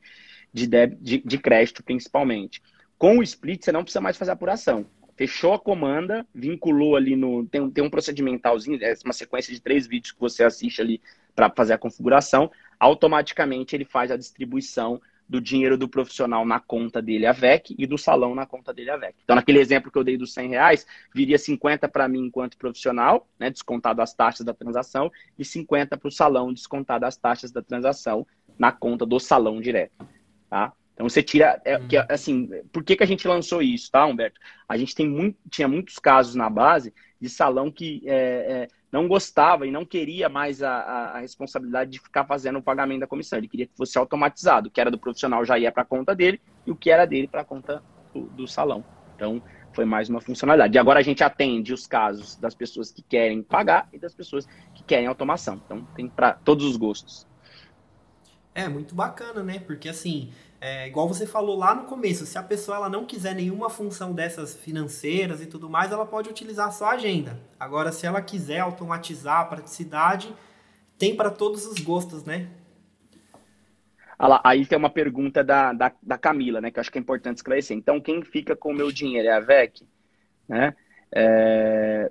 de, de, de crédito, principalmente. Com o split, você não precisa mais fazer apuração. Fechou a comanda, vinculou ali no. Tem, tem um procedimentalzinho, é uma sequência de três vídeos que você assiste ali para fazer a configuração. Automaticamente ele faz a distribuição do dinheiro do profissional na conta dele a VEC e do salão na conta dele a VEC. Então, naquele exemplo que eu dei dos 100 reais, viria 50 para mim enquanto profissional, né, descontado as taxas da transação, e 50 para o salão, descontado as taxas da transação na conta do salão direto. Tá? Então você tira. É, que, assim, por que, que a gente lançou isso, tá, Humberto? A gente tem muito, tinha muitos casos na base de salão que é, é, não gostava e não queria mais a, a, responsabilidade de ficar fazendo o pagamento da comissão. Ele queria que fosse automatizado. O que era do profissional já ia para a conta dele e o que era dele para a conta do, do, salão. Então, foi mais uma funcionalidade. E agora a gente atende os casos das pessoas que querem pagar e das pessoas que querem automação. Então, tem para todos os gostos. É, muito bacana, né? Porque assim, é, igual você falou lá no começo, se a pessoa ela não quiser nenhuma função dessas financeiras e tudo mais, ela pode utilizar só a agenda. Agora, se ela quiser automatizar a praticidade, tem para todos os gostos, né? Aí tem uma pergunta da, da, da, Camila, né? Que eu acho que é importante esclarecer. Então, quem fica com o meu dinheiro é a VEC? Né? É...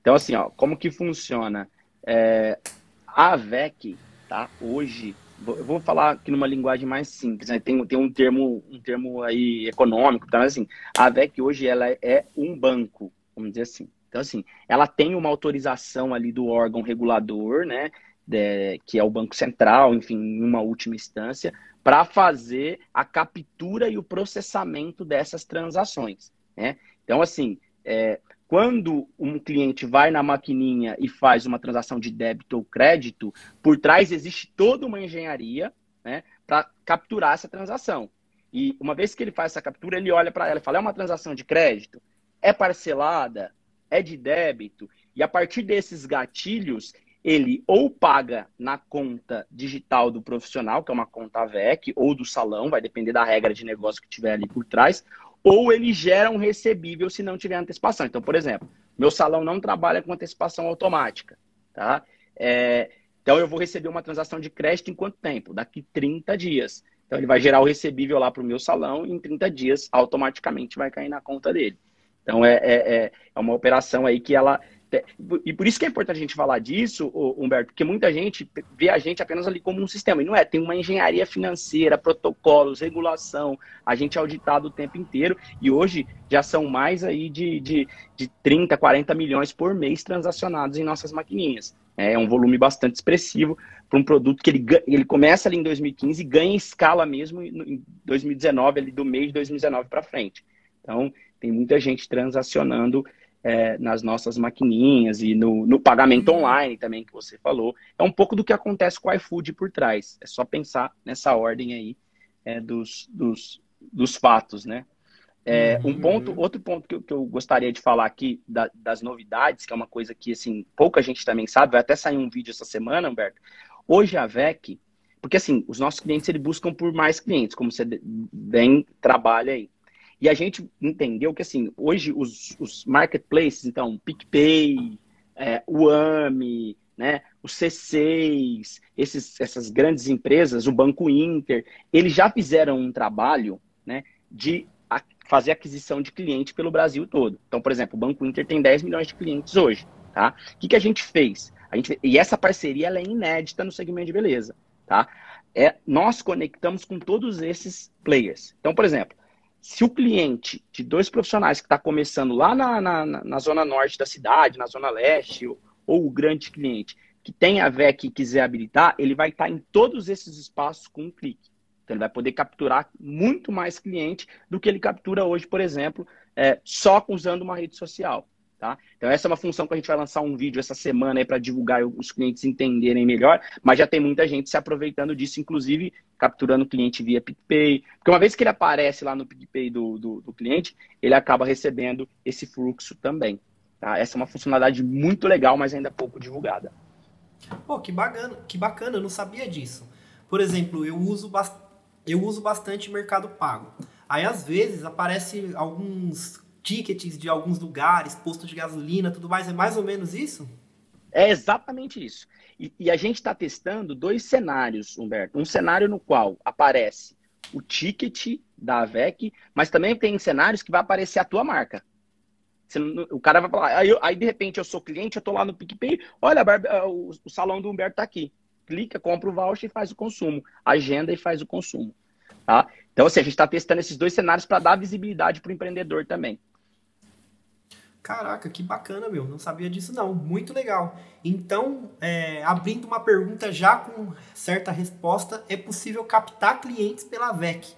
Então, assim, ó, como que funciona? É... A VEC, tá? Hoje, eu vou falar aqui numa linguagem mais simples, né? tem, tem um termo um termo aí econômico, tá? assim, a VEC hoje ela é um banco, vamos dizer assim. Então, assim, ela tem uma autorização ali do órgão regulador, né, de, que é o Banco Central, enfim, em uma última instância, para fazer a captura e o processamento dessas transações, né? Então, assim, é, quando um cliente vai na maquininha e faz uma transação de débito ou crédito, por trás existe toda uma engenharia né, para capturar essa transação. E uma vez que ele faz essa captura, ele olha para ela e fala: é uma transação de crédito? É parcelada? É de débito? E a partir desses gatilhos, ele ou paga na conta digital do profissional, que é uma conta VEC, ou do salão, vai depender da regra de negócio que tiver ali por trás, ou ele gera um recebível se não tiver antecipação. Então, por exemplo, meu salão não trabalha com antecipação automática, tá? É, então, eu vou receber uma transação de crédito em quanto tempo? Daqui 30 dias. Então, ele vai gerar o recebível lá para o meu salão e em 30 dias, automaticamente, vai cair na conta dele. Então, é, é, é, é uma operação aí que ela e por isso que é importante a gente falar disso, Humberto, porque muita gente vê a gente apenas ali como um sistema. E não é, tem uma engenharia financeira, protocolos, regulação, a gente é auditado o tempo inteiro. E hoje já são mais aí de, de, de 30, 40 milhões por mês transacionados em nossas maquininhas. É um volume bastante expressivo para um produto que ele, ele começa ali em 2015 e ganha escala mesmo em 2019, ali do mês de 2019 para frente. Então, tem muita gente transacionando é, nas nossas maquininhas e no, no pagamento uhum. online também que você falou. É um pouco do que acontece com o iFood por trás. É só pensar nessa ordem aí é, dos, dos, dos fatos, né? É, uhum. Um ponto, outro ponto que eu, que eu gostaria de falar aqui da, das novidades, que é uma coisa que assim pouca gente também sabe, vai até sair um vídeo essa semana, Humberto. Hoje a VEC, porque assim os nossos clientes eles buscam por mais clientes, como você bem trabalha aí. E a gente entendeu que, assim, hoje os, os marketplaces, então, PicPay, é, o AMI, né, o C6, esses, essas grandes empresas, o Banco Inter, eles já fizeram um trabalho né, de a, fazer aquisição de cliente pelo Brasil todo. Então, por exemplo, o Banco Inter tem 10 milhões de clientes hoje. Tá? O que, que a gente fez? A gente, e essa parceria ela é inédita no segmento de beleza. Tá? É, nós conectamos com todos esses players. Então, por exemplo, se o cliente de dois profissionais que está começando lá na, na, na, zona norte da cidade, na zona leste, ou, ou o grande cliente que tem a VEC e quiser habilitar, ele vai estar tá em todos esses espaços com um clique. Então, ele vai poder capturar muito mais cliente do que ele captura hoje, por exemplo, é, só usando uma rede social. Tá? Então, essa é uma função que a gente vai lançar um vídeo essa semana para divulgar os clientes entenderem melhor, mas já tem muita gente se aproveitando disso, inclusive capturando o cliente via PicPay. Porque uma vez que ele aparece lá no PicPay do, do, do cliente, ele acaba recebendo esse fluxo também. Tá? Essa é uma funcionalidade muito legal, mas ainda pouco divulgada. Pô, que bacana, que bacana, eu não sabia disso. Por exemplo, eu uso, eu uso bastante Mercado Pago. Aí, às vezes, aparece alguns tickets de alguns lugares, posto de gasolina, tudo mais. É mais ou menos isso? É exatamente isso. E, e a gente está testando dois cenários, Humberto. Um cenário no qual aparece o ticket da AVEC, mas também tem cenários que vai aparecer a tua marca. O cara vai falar, aí, aí, de repente eu sou cliente, eu estou lá no PicPay, olha, ah, o, o, salão do Humberto está aqui. Clica, compra o voucher e faz o consumo. Agenda e faz o consumo. Tá? Então, assim, a gente está testando esses dois cenários para dar visibilidade para o empreendedor também. Caraca, que bacana, meu. Não sabia disso, não. Muito legal. Então, é, abrindo uma pergunta já com certa resposta, é possível captar clientes pela VEC?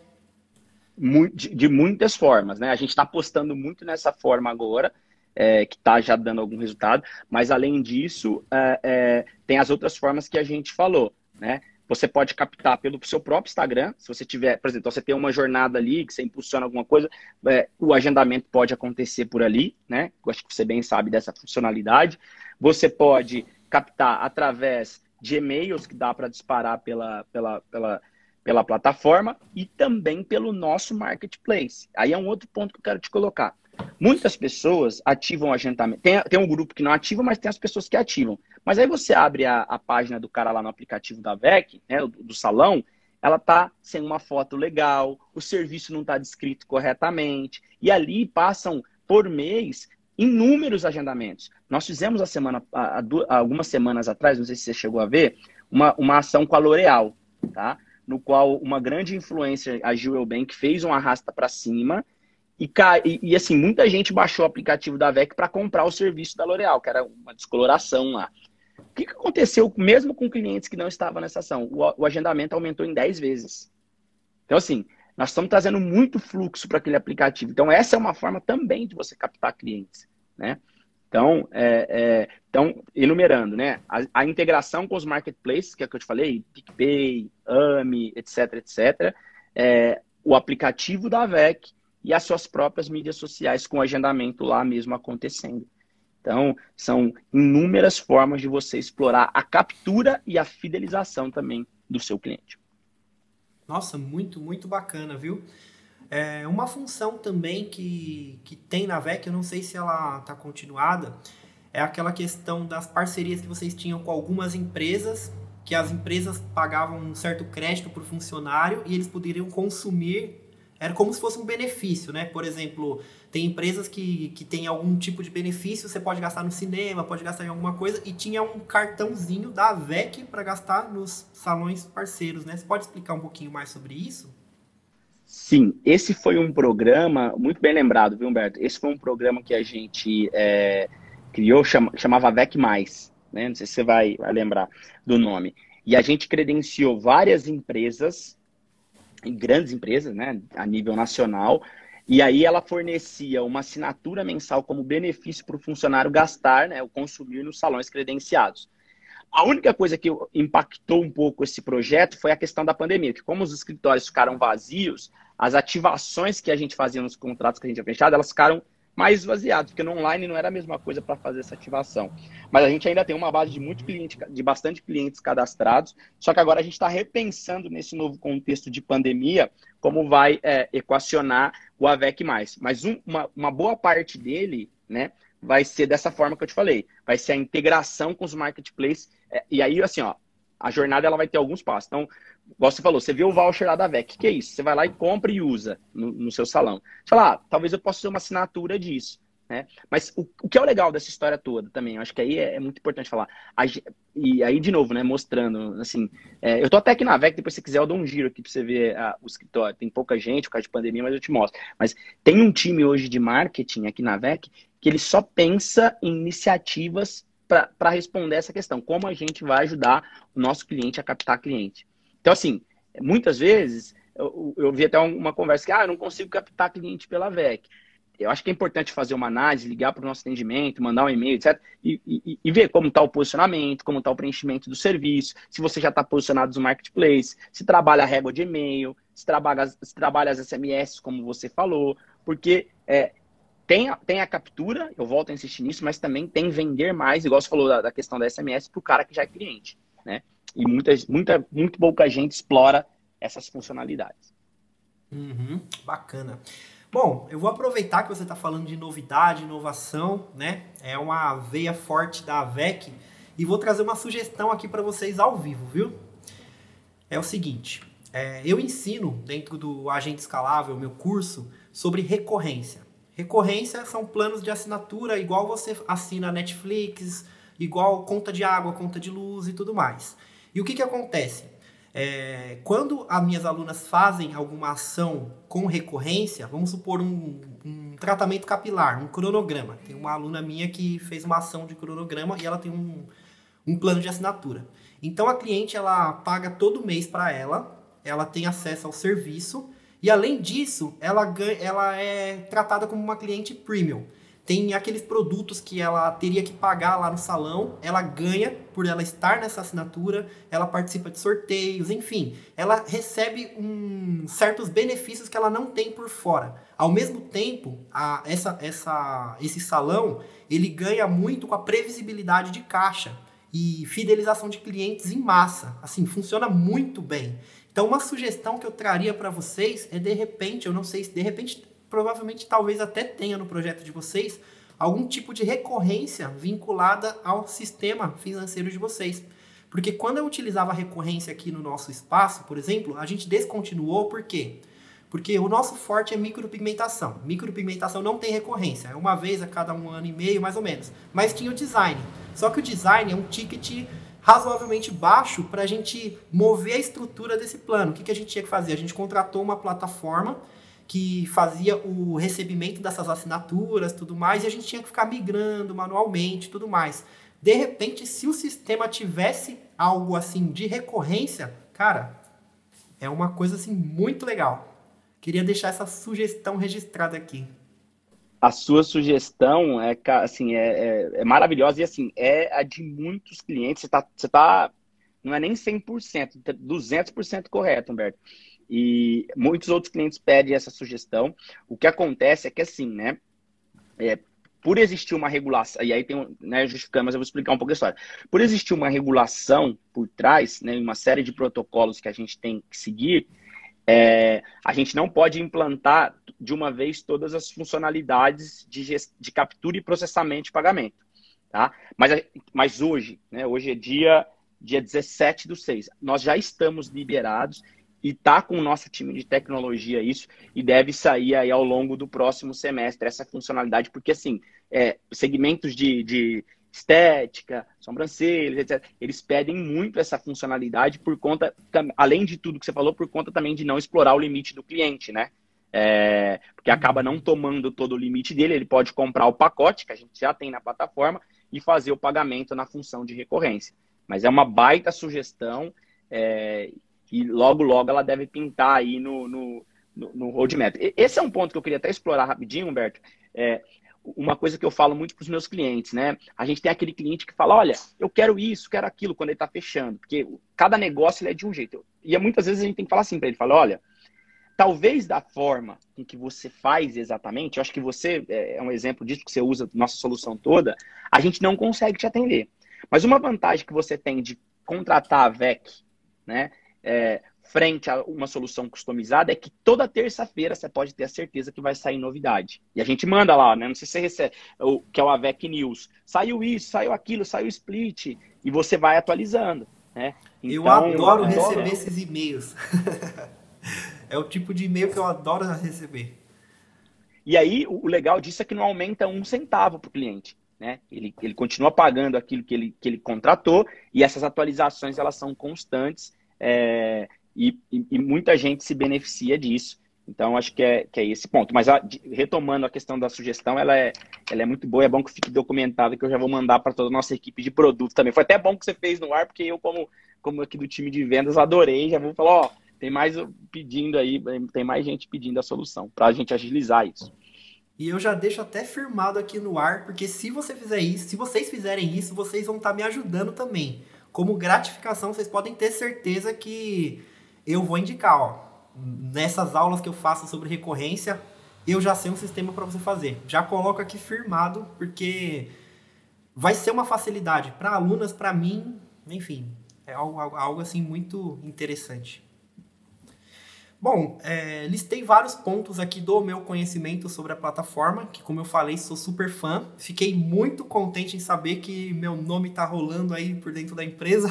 De, muitas formas, né? A gente está apostando muito nessa forma agora, é, que está já dando algum resultado, mas além disso, é, é, tem as outras formas que a gente falou, né? Você pode captar pelo seu próprio Instagram. Se você tiver, por exemplo, você tem uma jornada ali que você impulsiona alguma coisa, é, o agendamento pode acontecer por ali, né? Eu acho que você bem sabe dessa funcionalidade. Você pode captar através de e-mails que dá para disparar pela, pela, pela, pela plataforma e também pelo nosso marketplace. Aí é um outro ponto que eu quero te colocar. Muitas pessoas ativam o agendamento. Tem, tem um grupo que não ativa, mas tem as pessoas que ativam. Mas aí você abre a, a página do cara lá no aplicativo da VEC, né, do, do salão, ela tá sem uma foto legal, o serviço não está descrito corretamente, e ali passam por mês inúmeros agendamentos. Nós fizemos a semana, a, a, algumas semanas atrás, não sei se você chegou a ver, uma, uma ação com a L'Oréal, tá? No qual uma grande influencer, a Jewel Bank, fez um arrasta para cima e, e, e, assim, muita gente baixou o aplicativo da VEC para comprar o serviço da L'Oréal, que era uma descoloração lá. O que, que, aconteceu mesmo com clientes que não estavam nessa ação? O, o, agendamento aumentou em 10 vezes. Então, assim, nós estamos trazendo muito fluxo para aquele aplicativo. Então, essa é uma forma também de você captar clientes, né? Então, é, é, então enumerando, né? A, a, integração com os marketplaces, que é o que eu te falei, PicPay, AMI, etc, etc. É, o aplicativo da VEC e as suas próprias mídias sociais com agendamento lá mesmo acontecendo. Então, são inúmeras formas de você explorar a captura e a fidelização também do seu cliente. Nossa, muito, muito bacana, viu? É, uma função também que, que tem na VEC, eu não sei se ela está continuada, é aquela questão das parcerias que vocês tinham com algumas empresas, que as empresas pagavam um certo crédito por funcionário e eles poderiam consumir era como se fosse um benefício, né? Por exemplo, tem empresas que, que tem algum tipo de benefício, você pode gastar no cinema, pode gastar em alguma coisa, e tinha um cartãozinho da VEC para gastar nos salões parceiros, né? Você pode explicar um pouquinho mais sobre isso? Sim, esse foi um programa, muito bem lembrado, viu, Humberto? Esse foi um programa que a gente é, criou, chama, chamava VEC né? Não sei se você vai, vai lembrar do nome. E a gente credenciou várias empresas grandes empresas, né, a nível nacional, E aí ela fornecia uma assinatura mensal como benefício para o funcionário gastar, né, o consumir nos salões credenciados. A única coisa que impactou um pouco esse projeto foi a questão da pandemia, que como os escritórios ficaram vazios, as ativações que a gente fazia nos contratos que a gente tinha fechado, elas ficaram mais esvaziadas, porque no online não era a mesma coisa para fazer essa ativação. Mas a gente ainda tem uma base de muito cliente, de bastante clientes cadastrados, só que agora a gente está repensando nesse novo contexto de pandemia como vai é, equacionar o AVEC mais. Mas um, uma, uma boa parte dele, né, vai ser dessa forma que eu te falei. Vai ser a integração com os marketplaces. É, e aí, assim, ó, a jornada ela vai ter alguns passos. Então, você falou, você viu o voucher lá da VEC. Que é isso? Você vai lá e compra e usa no, no seu salão. Você fala, ah, talvez eu possa ter uma assinatura disso. Né? Mas o, o, que é o legal dessa história toda também, eu acho que aí é, é muito importante falar. A, e aí, de novo, né, mostrando, assim, é, eu tô até aqui na VEC, depois se quiser eu dou um giro aqui para você ver a, o escritório. Tem pouca gente por causa de pandemia, mas eu te mostro. Mas tem um time hoje de marketing aqui na VEC que ele só pensa em iniciativas para responder essa questão. Como a gente vai ajudar o nosso cliente a captar cliente. Então, assim, muitas vezes eu, eu vi até uma conversa que, ah, eu não consigo captar cliente pela VEC. Eu acho que é importante fazer uma análise, ligar para o nosso atendimento, mandar um e-mail, etc. E, e, e ver como está o posicionamento, como está o preenchimento do serviço, se você já está posicionado no marketplace, se trabalha a régua de e-mail, se trabalha, se trabalha as SMS, como você falou, porque é, tem, a, tem a captura, eu volto a insistir nisso, mas também tem vender mais, igual você falou da, da questão da SMS, para o cara que já é cliente, né? E muita, muita, muito pouca gente explora essas funcionalidades. Uhum, bacana. Bom, eu vou aproveitar que você está falando de novidade, inovação, né? É uma veia forte da AVEC e vou trazer uma sugestão aqui para vocês ao vivo, viu? É o seguinte, é, eu ensino dentro do Agente Escalável, meu curso, sobre recorrência. Recorrência são planos de assinatura igual você assina Netflix, igual conta de água, conta de luz e tudo mais. E o que, que acontece? É, quando as minhas alunas fazem alguma ação com recorrência, vamos supor um, um, tratamento capilar, um cronograma. Tem uma aluna minha que fez uma ação de cronograma e ela tem um, um plano de assinatura. Então a cliente ela paga todo mês para ela, ela tem acesso ao serviço e além disso, ela, ganha, ela é tratada como uma cliente premium. Tem aqueles produtos que ela teria que pagar lá no salão, ela ganha por ela estar nessa assinatura, ela participa de sorteios, enfim, ela recebe um, certos benefícios que ela não tem por fora. Ao mesmo tempo, a, essa, essa, esse salão ele ganha muito com a previsibilidade de caixa e fidelização de clientes em massa. Assim, funciona muito bem. Então, uma sugestão que eu traria para vocês é, de repente, eu não sei se de repente, provavelmente, talvez até tenha no projeto de vocês, algum tipo de recorrência vinculada ao sistema financeiro de vocês. Porque quando eu utilizava a recorrência aqui no nosso espaço, por exemplo, a gente descontinuou por quê? Porque o nosso forte é micropigmentação. Micropigmentação não tem recorrência, é uma vez a cada um ano e meio, mais ou menos. Mas tinha o design. Só que o design é um ticket razoavelmente baixo para a gente mover a estrutura desse plano. O que, que a gente tinha que fazer? A gente contratou uma plataforma que fazia o recebimento dessas assinaturas, tudo mais, e a gente tinha que ficar migrando manualmente, tudo mais. De repente, se o sistema tivesse algo assim de recorrência, cara, é uma coisa assim muito legal. Queria deixar essa sugestão registrada aqui a sua sugestão é, assim, é, é, é, maravilhosa e assim, é a de muitos clientes. Você está, você tá, não é nem 100%, 200% correto, Humberto. E muitos outros clientes pedem essa sugestão. O que acontece é que assim, né, é, por existir uma regulação, e aí tem, né, justificando, mas eu vou explicar um pouco a história. Por existir uma regulação por trás, né, uma série de protocolos que a gente tem que seguir, é, a gente não pode implantar de uma vez todas as funcionalidades de, de captura e processamento de pagamento. Tá? Mas, mas hoje, né, hoje é dia, dia 17 do 6, nós já estamos liberados e está com o nosso time de tecnologia isso, e deve sair aí ao longo do próximo semestre essa funcionalidade, porque assim, é, segmentos de, de estética, sobrancelhas, etc. Eles pedem muito essa funcionalidade por conta, além de tudo que você falou, por conta também de não explorar o limite do cliente, né? É, porque acaba não tomando todo o limite dele, ele pode comprar o pacote que a gente já tem na plataforma e fazer o pagamento na função de recorrência. Mas é uma baita sugestão é, e logo, logo ela deve pintar aí no, no, no, no roadmap. Esse é um ponto que eu queria até explorar rapidinho, Humberto. É, uma coisa que eu falo muito para os meus clientes, né? A gente tem aquele cliente que fala, olha, eu quero isso, quero aquilo, quando ele está fechando, porque cada negócio é de um jeito. E muitas vezes a gente tem que falar assim para ele, fala, olha, talvez da forma em que você faz exatamente, eu acho que você é, é um exemplo disso que você usa nossa solução toda, a gente não consegue te atender. Mas uma vantagem que você tem de contratar a VEC, né, é, frente a uma solução customizada é que toda terça-feira você pode ter a certeza que vai sair novidade. E a gente manda lá, né? Não sei se você recebe, o, que é o AVEC News. Saiu isso, saiu aquilo, saiu split. E você vai atualizando, né? Então, eu adoro eu receber adoro... esses e-mails. é o tipo de e-mail que eu adoro receber. E aí, o legal disso é que não aumenta um centavo para o cliente. Né? Ele, ele continua pagando aquilo que ele, que ele contratou e essas atualizações elas são constantes é, e, e, e, muita gente se beneficia disso. Então, acho que é, que é esse ponto. Mas, a, retomando a questão da sugestão, ela é, ela é muito boa, é bom que fique documentado, que eu já vou mandar para toda a nossa equipe de produtos também. Foi até bom que você fez no ar, porque eu, como, como aqui do time de vendas, adorei. Já vou falar, ó, tem mais pedindo aí, tem mais gente pedindo a solução, para a gente agilizar isso. E eu já deixo até firmado aqui no ar, porque se você fizer isso, se vocês fizerem isso, vocês vão estar tá me ajudando também. Como gratificação, vocês podem ter certeza que eu vou indicar, ó, nessas aulas que eu faço sobre recorrência, eu já sei um sistema para você fazer. Já coloco aqui firmado, porque vai ser uma facilidade para alunas, para mim, enfim, é algo, algo assim muito interessante. Bom, é, listei vários pontos aqui do meu conhecimento sobre a plataforma, que como eu falei, sou super fã. Fiquei muito contente em saber que meu nome está rolando aí por dentro da empresa.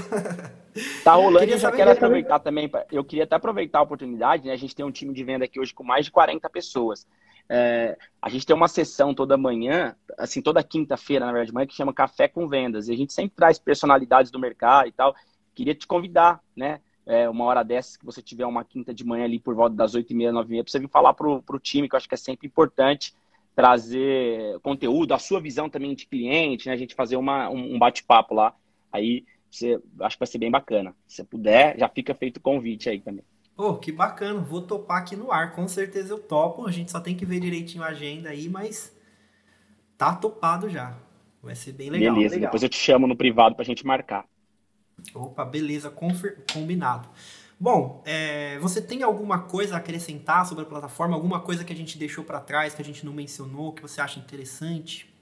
Tá rolando, eu já quero aproveitar também, eu queria até aproveitar a oportunidade, né? A gente tem um time de venda aqui hoje com mais de 40 pessoas. É, a gente tem uma sessão toda manhã, assim, toda quinta-feira, na verdade, de manhã, que chama Café com Vendas. E a gente sempre traz personalidades do mercado e tal. Queria te convidar, né? É, uma hora dessas que você tiver uma quinta de manhã ali por volta das oito e meia, nove e meia, para você vir falar para o time, que eu acho que é sempre importante trazer conteúdo, a sua visão também de cliente, né? A gente fazer uma, um bate-papo lá. Aí você, acho que vai ser bem bacana. Se você puder, já fica feito o convite aí também. Pô, que bacana. Vou topar aqui no ar. Com certeza eu topo. A gente só tem que ver direitinho a agenda aí, mas tá topado já. Vai ser bem legal. Beleza, legal. depois eu te chamo no privado pra gente marcar. Opa, beleza, combinado. Bom, é, você tem alguma coisa a acrescentar sobre a plataforma? Alguma coisa que a gente deixou para trás, que a gente não mencionou, que você acha interessante?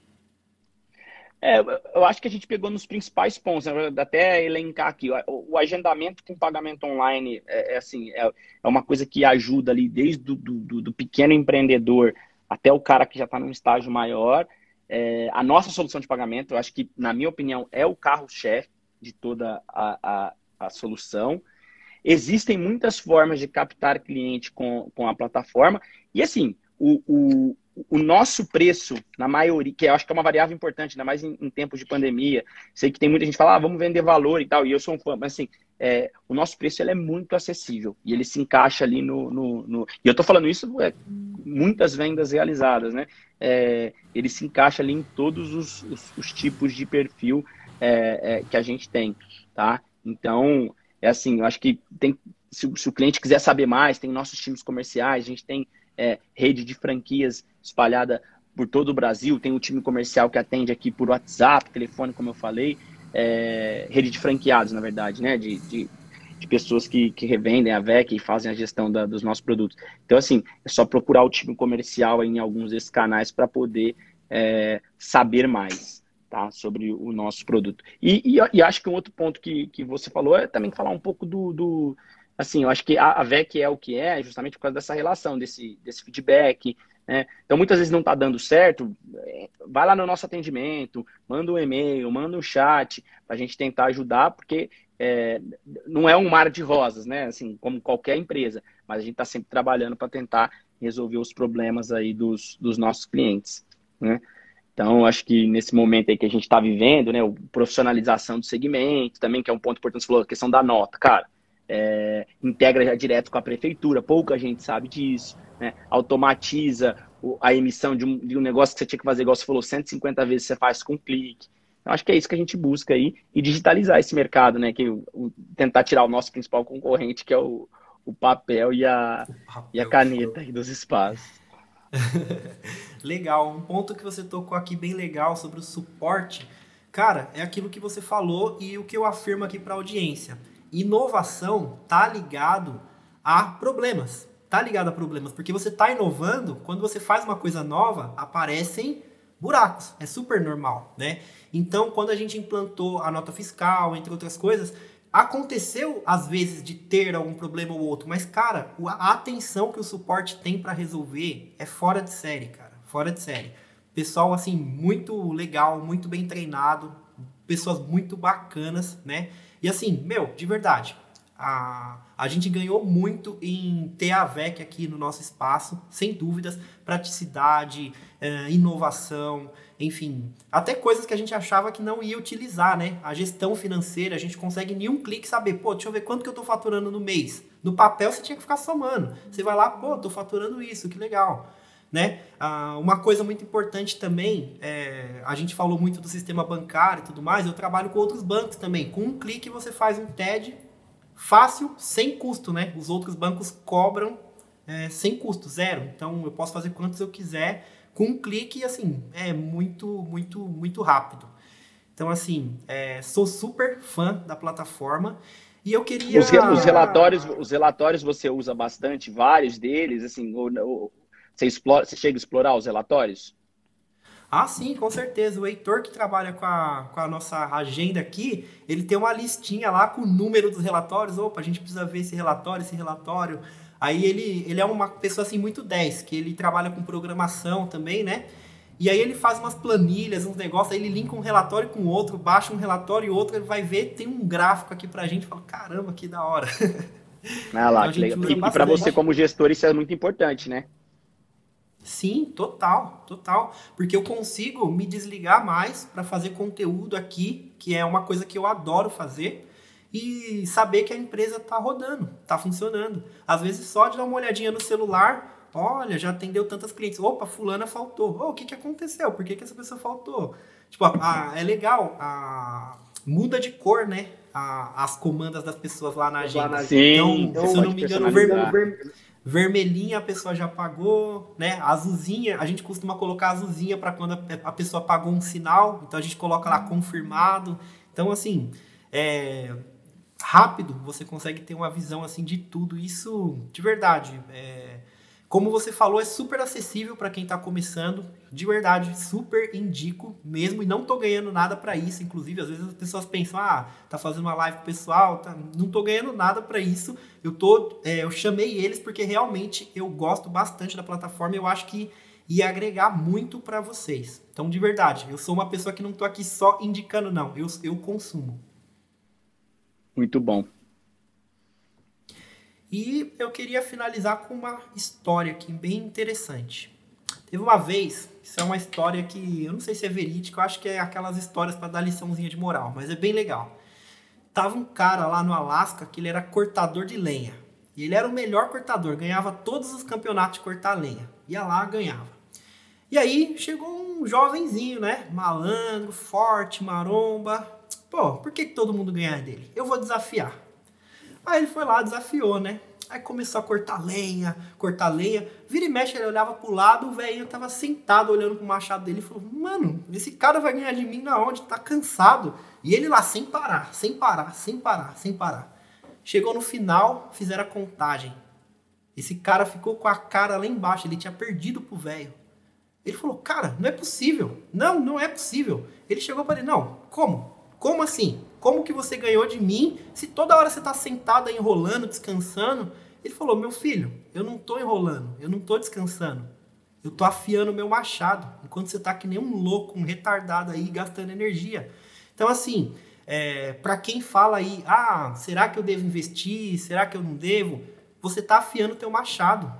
É, eu acho que a gente pegou nos principais pontos, né? até elencar aqui. O, o, agendamento com pagamento online é, é assim, é, é, uma coisa que ajuda ali desde do, do, do pequeno empreendedor até o cara que já está num estágio maior. É, a nossa solução de pagamento, eu acho que, na minha opinião, é o carro-chefe de toda a, a, a solução. Existem muitas formas de captar cliente com, com a plataforma. E assim, o, o, o nosso preço, na maioria, que eu acho que é uma variável importante, ainda mais em, em tempos de pandemia. Sei que tem muita gente que fala, ah, vamos vender valor e tal, e eu sou um fã, mas assim, é, o nosso preço ele é muito acessível e ele se encaixa ali no. no, no... E eu estou falando isso, é, muitas vendas realizadas, né? É, ele se encaixa ali em todos os, os, os tipos de perfil é, é, que a gente tem, tá? Então, é assim, eu acho que tem, se, se, o cliente quiser saber mais, tem nossos times comerciais, a gente tem é, rede de franquias espalhada por todo o Brasil, tem o time comercial que atende aqui por WhatsApp, telefone, como eu falei, é, rede de franqueados, na verdade, né? De, de, de pessoas que, que, revendem a VEC e fazem a gestão da, dos nossos produtos. Então, assim, é só procurar o time comercial em alguns desses canais para poder é, saber mais tá? sobre o nosso produto. E, e, e, acho que um outro ponto que, que você falou é também falar um pouco do, do assim, eu acho que a, a VEC é o que é, justamente por causa dessa relação, desse, desse feedback, né? Então, muitas vezes não está dando certo, é, vai lá no nosso atendimento, manda um e-mail, manda um chat, para a gente tentar ajudar, porque é, não é um mar de rosas, né? Assim, como qualquer empresa, mas a gente está sempre trabalhando para tentar resolver os problemas aí dos, dos nossos clientes, né? Então, acho que nesse momento aí que a gente está vivendo, né, o profissionalização do segmento, também que é um ponto importante, você falou, a questão da nota, cara, é, integra já direto com a prefeitura, pouca gente sabe disso, né, automatiza a emissão de um, de um negócio que você tinha que fazer, igual você falou, 150 vezes você faz com um clique. Então, acho que é isso que a gente busca aí, e digitalizar esse mercado, né, que o, tentar tirar o nosso principal concorrente, que é o, o papel e a, o papel e a caneta aí dos espaços. legal, um ponto que você tocou aqui bem legal sobre o suporte, cara, é aquilo que você falou e o que eu afirmo aqui para a audiência. Inovação tá ligado a problemas. Tá ligado a problemas, porque você tá inovando, quando você faz uma coisa nova, aparecem buracos. É super normal, né? Então, quando a gente implantou a nota fiscal, entre outras coisas, aconteceu às vezes de ter algum problema ou outro, mas cara, a atenção que o suporte tem para resolver é fora de série, cara, fora de série. Pessoal assim muito legal, muito bem treinado, pessoas muito bacanas, né? E assim, meu, de verdade, a, a gente ganhou muito em ter a VEC aqui no nosso espaço, sem dúvidas, praticidade, é, inovação, enfim, até coisas que a gente achava que não ia utilizar, né? A gestão financeira, a gente consegue em um clique saber, pô, deixa eu ver quanto que eu tô faturando no mês. No papel você tinha que ficar somando. Você vai lá, pô, tô faturando isso, que legal. Né? Ah, uma coisa muito importante também, é, a gente falou muito do sistema bancário e tudo mais, eu trabalho com outros bancos também. Com um clique você faz um TED fácil, sem custo, né? Os outros bancos cobram é, sem custo, zero. Então eu posso fazer quantos eu quiser com um clique, assim, é muito, muito, muito rápido. Então, assim, é, sou super fã da plataforma e eu queria... Os, os, relatórios, os relatórios você usa bastante, vários deles, assim, ou, ou, você, explora, você chega a explorar os relatórios? Ah, sim, com certeza. O Heitor, que trabalha com a, com a nossa agenda aqui, ele tem uma listinha lá com o número dos relatórios. Opa, a gente precisa ver esse relatório, esse relatório. Aí ele, ele é uma pessoa assim muito 10, que ele trabalha com programação também, né? E aí ele faz umas planilhas, uns negócios, aí ele linka um relatório com outro, baixa um relatório e outro, ele vai ver, tem um gráfico aqui pra gente, fala, caramba, que da hora. Ah lá, então, que legal. E, e para você como gestor isso é muito importante, né? Sim, total, total. Porque eu consigo me desligar mais para fazer conteúdo aqui, que é uma coisa que eu adoro fazer, e saber que a empresa está rodando, está funcionando. Às vezes só de dar uma olhadinha no celular, olha, já atendeu tantas clientes. Opa, fulana faltou. Oh, o que, que aconteceu? Por que, que essa pessoa faltou? Tipo, a, é legal, a, muda de cor, né? A, as comandas das pessoas lá na agenda. Sim, então, se eu não me engano, ver, vermelhinha a pessoa já pagou, né? Azulzinha, a gente costuma colocar azulzinha para quando a, pessoa pagou um sinal, então a gente coloca lá confirmado. Então, assim, é, rápido você consegue ter uma visão assim de tudo. Isso, de verdade, é, como você falou, é super acessível para quem está começando. De verdade, super indico mesmo. E não tô ganhando nada para isso. Inclusive, às vezes as pessoas pensam, ah, tá fazendo uma live pessoal, tá... não tô ganhando nada para isso. Eu tô, é, eu chamei eles porque realmente eu gosto bastante da plataforma. Eu acho que ia agregar muito para vocês. Então, de verdade, eu sou uma pessoa que não tô aqui só indicando, não. Eu, eu consumo. Muito bom. E eu queria finalizar com uma história aqui bem interessante. Teve uma vez, isso é uma história que eu não sei se é verídica, eu acho que é aquelas histórias para dar liçãozinha de moral, mas é bem legal. Tava um cara lá no Alasca que ele era cortador de lenha. E ele era o melhor cortador, ganhava todos os campeonatos de cortar lenha. Ia lá, ganhava. E aí chegou um jovenzinho, né? Malandro, forte, maromba. Pô, por que, todo mundo ganha dele? Eu vou desafiar. Aí ele foi lá, desafiou, né? Aí começou a cortar lenha, cortar lenha. Vira e mexe, ele olhava pro lado, o velhinho tava sentado olhando pro machado dele e falou: Mano, esse cara vai ganhar de mim na onde? Tá cansado. E ele lá sem parar, sem parar, sem parar, sem parar. Chegou no final, fizeram a contagem. Esse cara ficou com a cara lá embaixo, ele tinha perdido pro velho. Ele falou: Cara, não é possível. Não, não é possível. Ele chegou para ele: Não, como? Como assim? Como que você ganhou de mim se toda hora você está sentada enrolando, descansando? Ele falou: Meu filho, eu não estou enrolando, eu não estou descansando. Eu estou afiando meu machado, enquanto você está que nem um louco, um retardado aí, gastando energia. Então, assim, é, para quem fala aí, ah, será que eu devo investir? Será que eu não devo? Você está afiando o teu machado.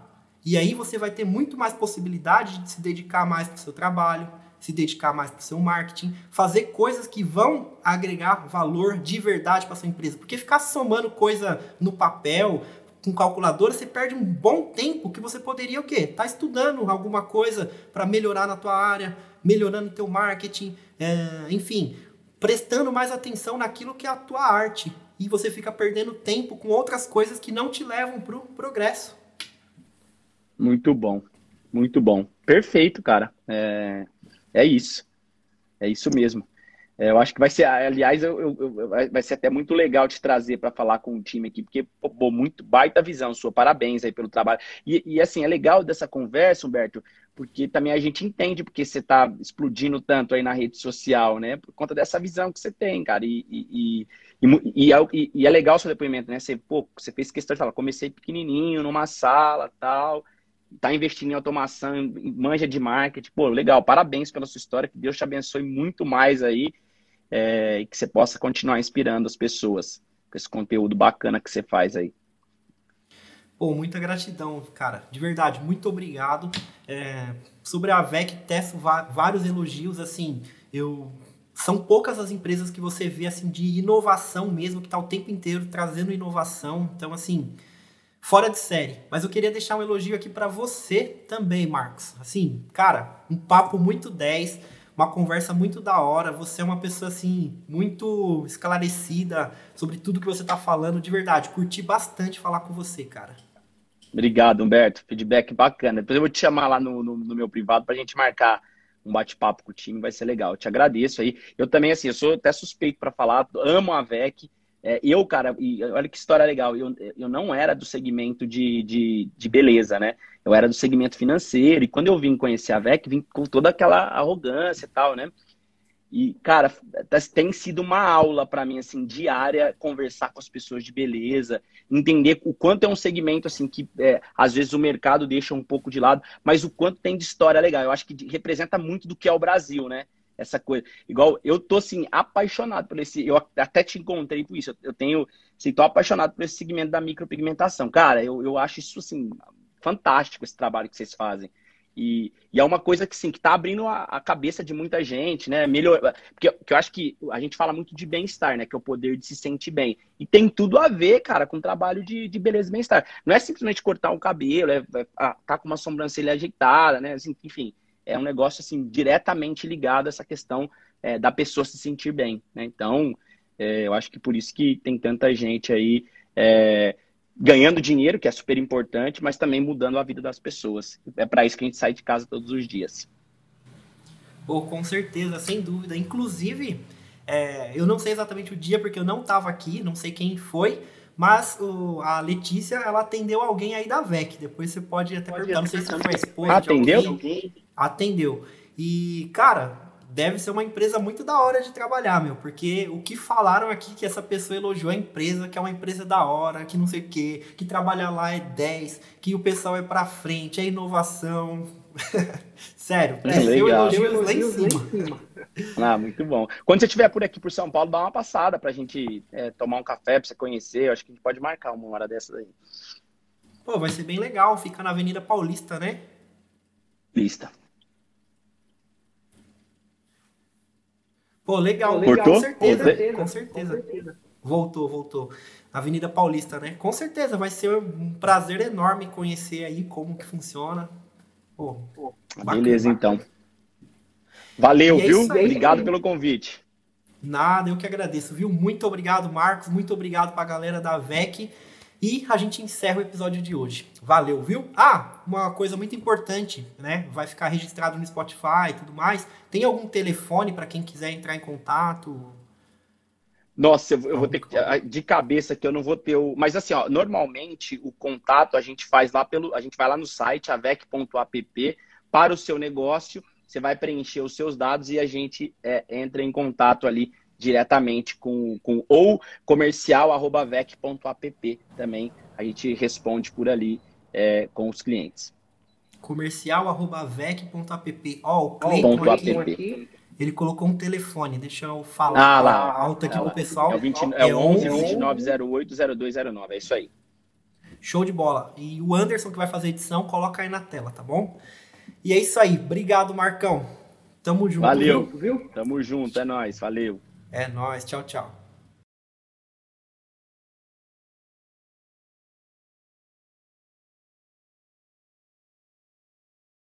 E aí você vai ter muito mais possibilidade de se dedicar mais para o seu trabalho, se dedicar mais para o seu marketing, fazer coisas que vão agregar valor de verdade para sua empresa. Porque ficar somando coisa no papel, com calculadora, você perde um bom tempo que você poderia o quê? Tá estudando alguma coisa para melhorar na tua área, melhorando teu marketing, é, enfim, prestando mais atenção naquilo que é a tua arte. e você fica perdendo tempo com outras coisas que não te levam para o progresso. Muito bom, muito bom. Perfeito, cara. É, é isso. É isso mesmo. É, eu acho que vai ser, aliás, eu, eu, eu, vai ser até muito legal te trazer para falar com o time aqui, porque, pô, muito baita visão sua, parabéns aí pelo trabalho. E, e, assim, é legal dessa conversa, Humberto, porque também a gente entende porque você está explodindo tanto aí na rede social, né? Por conta dessa visão que você tem, cara. E, e, e, e, e é legal o seu depoimento, né? Você, pô, você fez questão de falar, comecei pequenininho, numa sala tal, tá investindo em automação, manja de marketing. Pô, legal, parabéns pela sua história, que Deus te abençoe muito mais aí é, e que você possa continuar inspirando as pessoas com esse conteúdo bacana que você faz aí. Pô, muita gratidão, cara. De verdade, muito obrigado. É, sobre a VEC, testo vários elogios, assim, eu... São poucas as empresas que você vê, assim, de inovação mesmo, que tá o tempo inteiro trazendo inovação. Então, assim, fora de série. Mas eu queria deixar um elogio aqui para você também, Marcos. Assim, cara, um papo muito 10, uma conversa muito da hora. Você é uma pessoa assim muito esclarecida sobre tudo que você tá falando, de verdade. Curti bastante falar com você, cara. Obrigado, Humberto. Feedback bacana. Depois eu vou te chamar lá no, no, no meu privado pra gente marcar um bate-papo com o time, vai ser legal. Eu te agradeço aí. Eu também, assim, eu sou até suspeito para falar, amo a VEC, é, eu, cara, e olha que história legal, eu, eu não era do segmento de, de, de, beleza, né? Eu era do segmento financeiro, e quando eu vim conhecer a VEC, vim com toda aquela arrogância e tal, né? E, cara, tá, tem sido uma aula para mim, assim, diária, conversar com as pessoas de beleza, entender o quanto é um segmento, assim, que é, às vezes o mercado deixa um pouco de lado, mas o quanto tem de história legal. Eu acho que representa muito do que é o Brasil, né? Essa coisa. Igual eu tô assim apaixonado por esse, eu até te encontrei por isso. Eu tenho, assim, tô apaixonado por esse segmento da micropigmentação. Cara, eu, eu acho isso assim fantástico esse trabalho que vocês fazem. E, e é uma coisa que sim, que tá abrindo a, a cabeça de muita gente, né? Melhor, porque, eu acho que a gente fala muito de bem-estar, né? Que é o poder de se sentir bem. E tem tudo a ver, cara, com o trabalho de, de beleza e bem-estar. Não é simplesmente cortar um cabelo, é, é, tá com uma sobrancelha ajeitada, né? Assim, enfim, é um negócio assim diretamente ligado a essa questão é, da pessoa se sentir bem. Né? Então, é, eu acho que por isso que tem tanta gente aí é, ganhando dinheiro, que é super importante, mas também mudando a vida das pessoas. É para isso que a gente sai de casa todos os dias. Pô, com certeza, sem dúvida. Inclusive, é, eu não sei exatamente o dia porque eu não estava aqui, não sei quem foi, mas o, a Letícia, ela atendeu alguém aí da VEC. Depois você pode até pode perguntar, não sei se foi a esposa Atendeu? de alguém. Atendeu. E, cara, deve ser uma empresa muito da hora de trabalhar, meu. Porque o que falaram aqui que essa pessoa elogiou a empresa, que é uma empresa da hora, que não sei o quê, que trabalhar lá é 10, que o pessoal é pra frente, é inovação. Sério, é, desceu elogios lá em cima. Ah, muito bom. Quando você estiver por aqui por São Paulo, dá uma passada pra gente é, tomar um café, pra você conhecer. Eu acho que a gente pode marcar uma hora dessas aí. Pô, vai ser bem legal. Fica na Avenida Paulista, né? Lista. Pô, legal, legal. Com certeza, com certeza. Com certeza. Voltou, voltou. Avenida Paulista, né? Com certeza, vai ser um prazer enorme conhecer aí como que funciona. Pô, pô Beleza, bacana. então. Valeu, é viu? Obrigado pelo convite. Nada, eu que agradeço, viu? Muito obrigado, Marcos. Muito obrigado pra galera da VEC. E a gente encerra o episódio de hoje. Valeu, viu? Ah, uma coisa muito importante, né? Vai ficar registrado no Spotify e tudo mais. Tem algum telefone para quem quiser entrar em contato? Nossa, eu, eu vou ter que, de cabeça que eu não vou ter o. Mas assim, ó, normalmente o contato a gente faz lá pelo. A gente vai lá no site, avec.app, para o seu negócio. Você vai preencher os seus dados e a gente é, entra em contato ali diretamente com, com ou comercial@vec.app também a gente responde por ali é, com os clientes. comercial@vec.app. Ó, oh, o Cleiton aqui, aqui, ele colocou um telefone. Deixa eu falar ah, lá, alto aqui é pro pessoal. É o, 20, é, é 11 2908 0209, é isso aí. Show de bola. E o Anderson que vai fazer a edição, coloca aí na tela, tá bom? E é isso aí. Obrigado, Marcão. Tamo junto. Valeu, viu? Tamo junto, é nóis. Valeu. É nóis, tchau, tchau.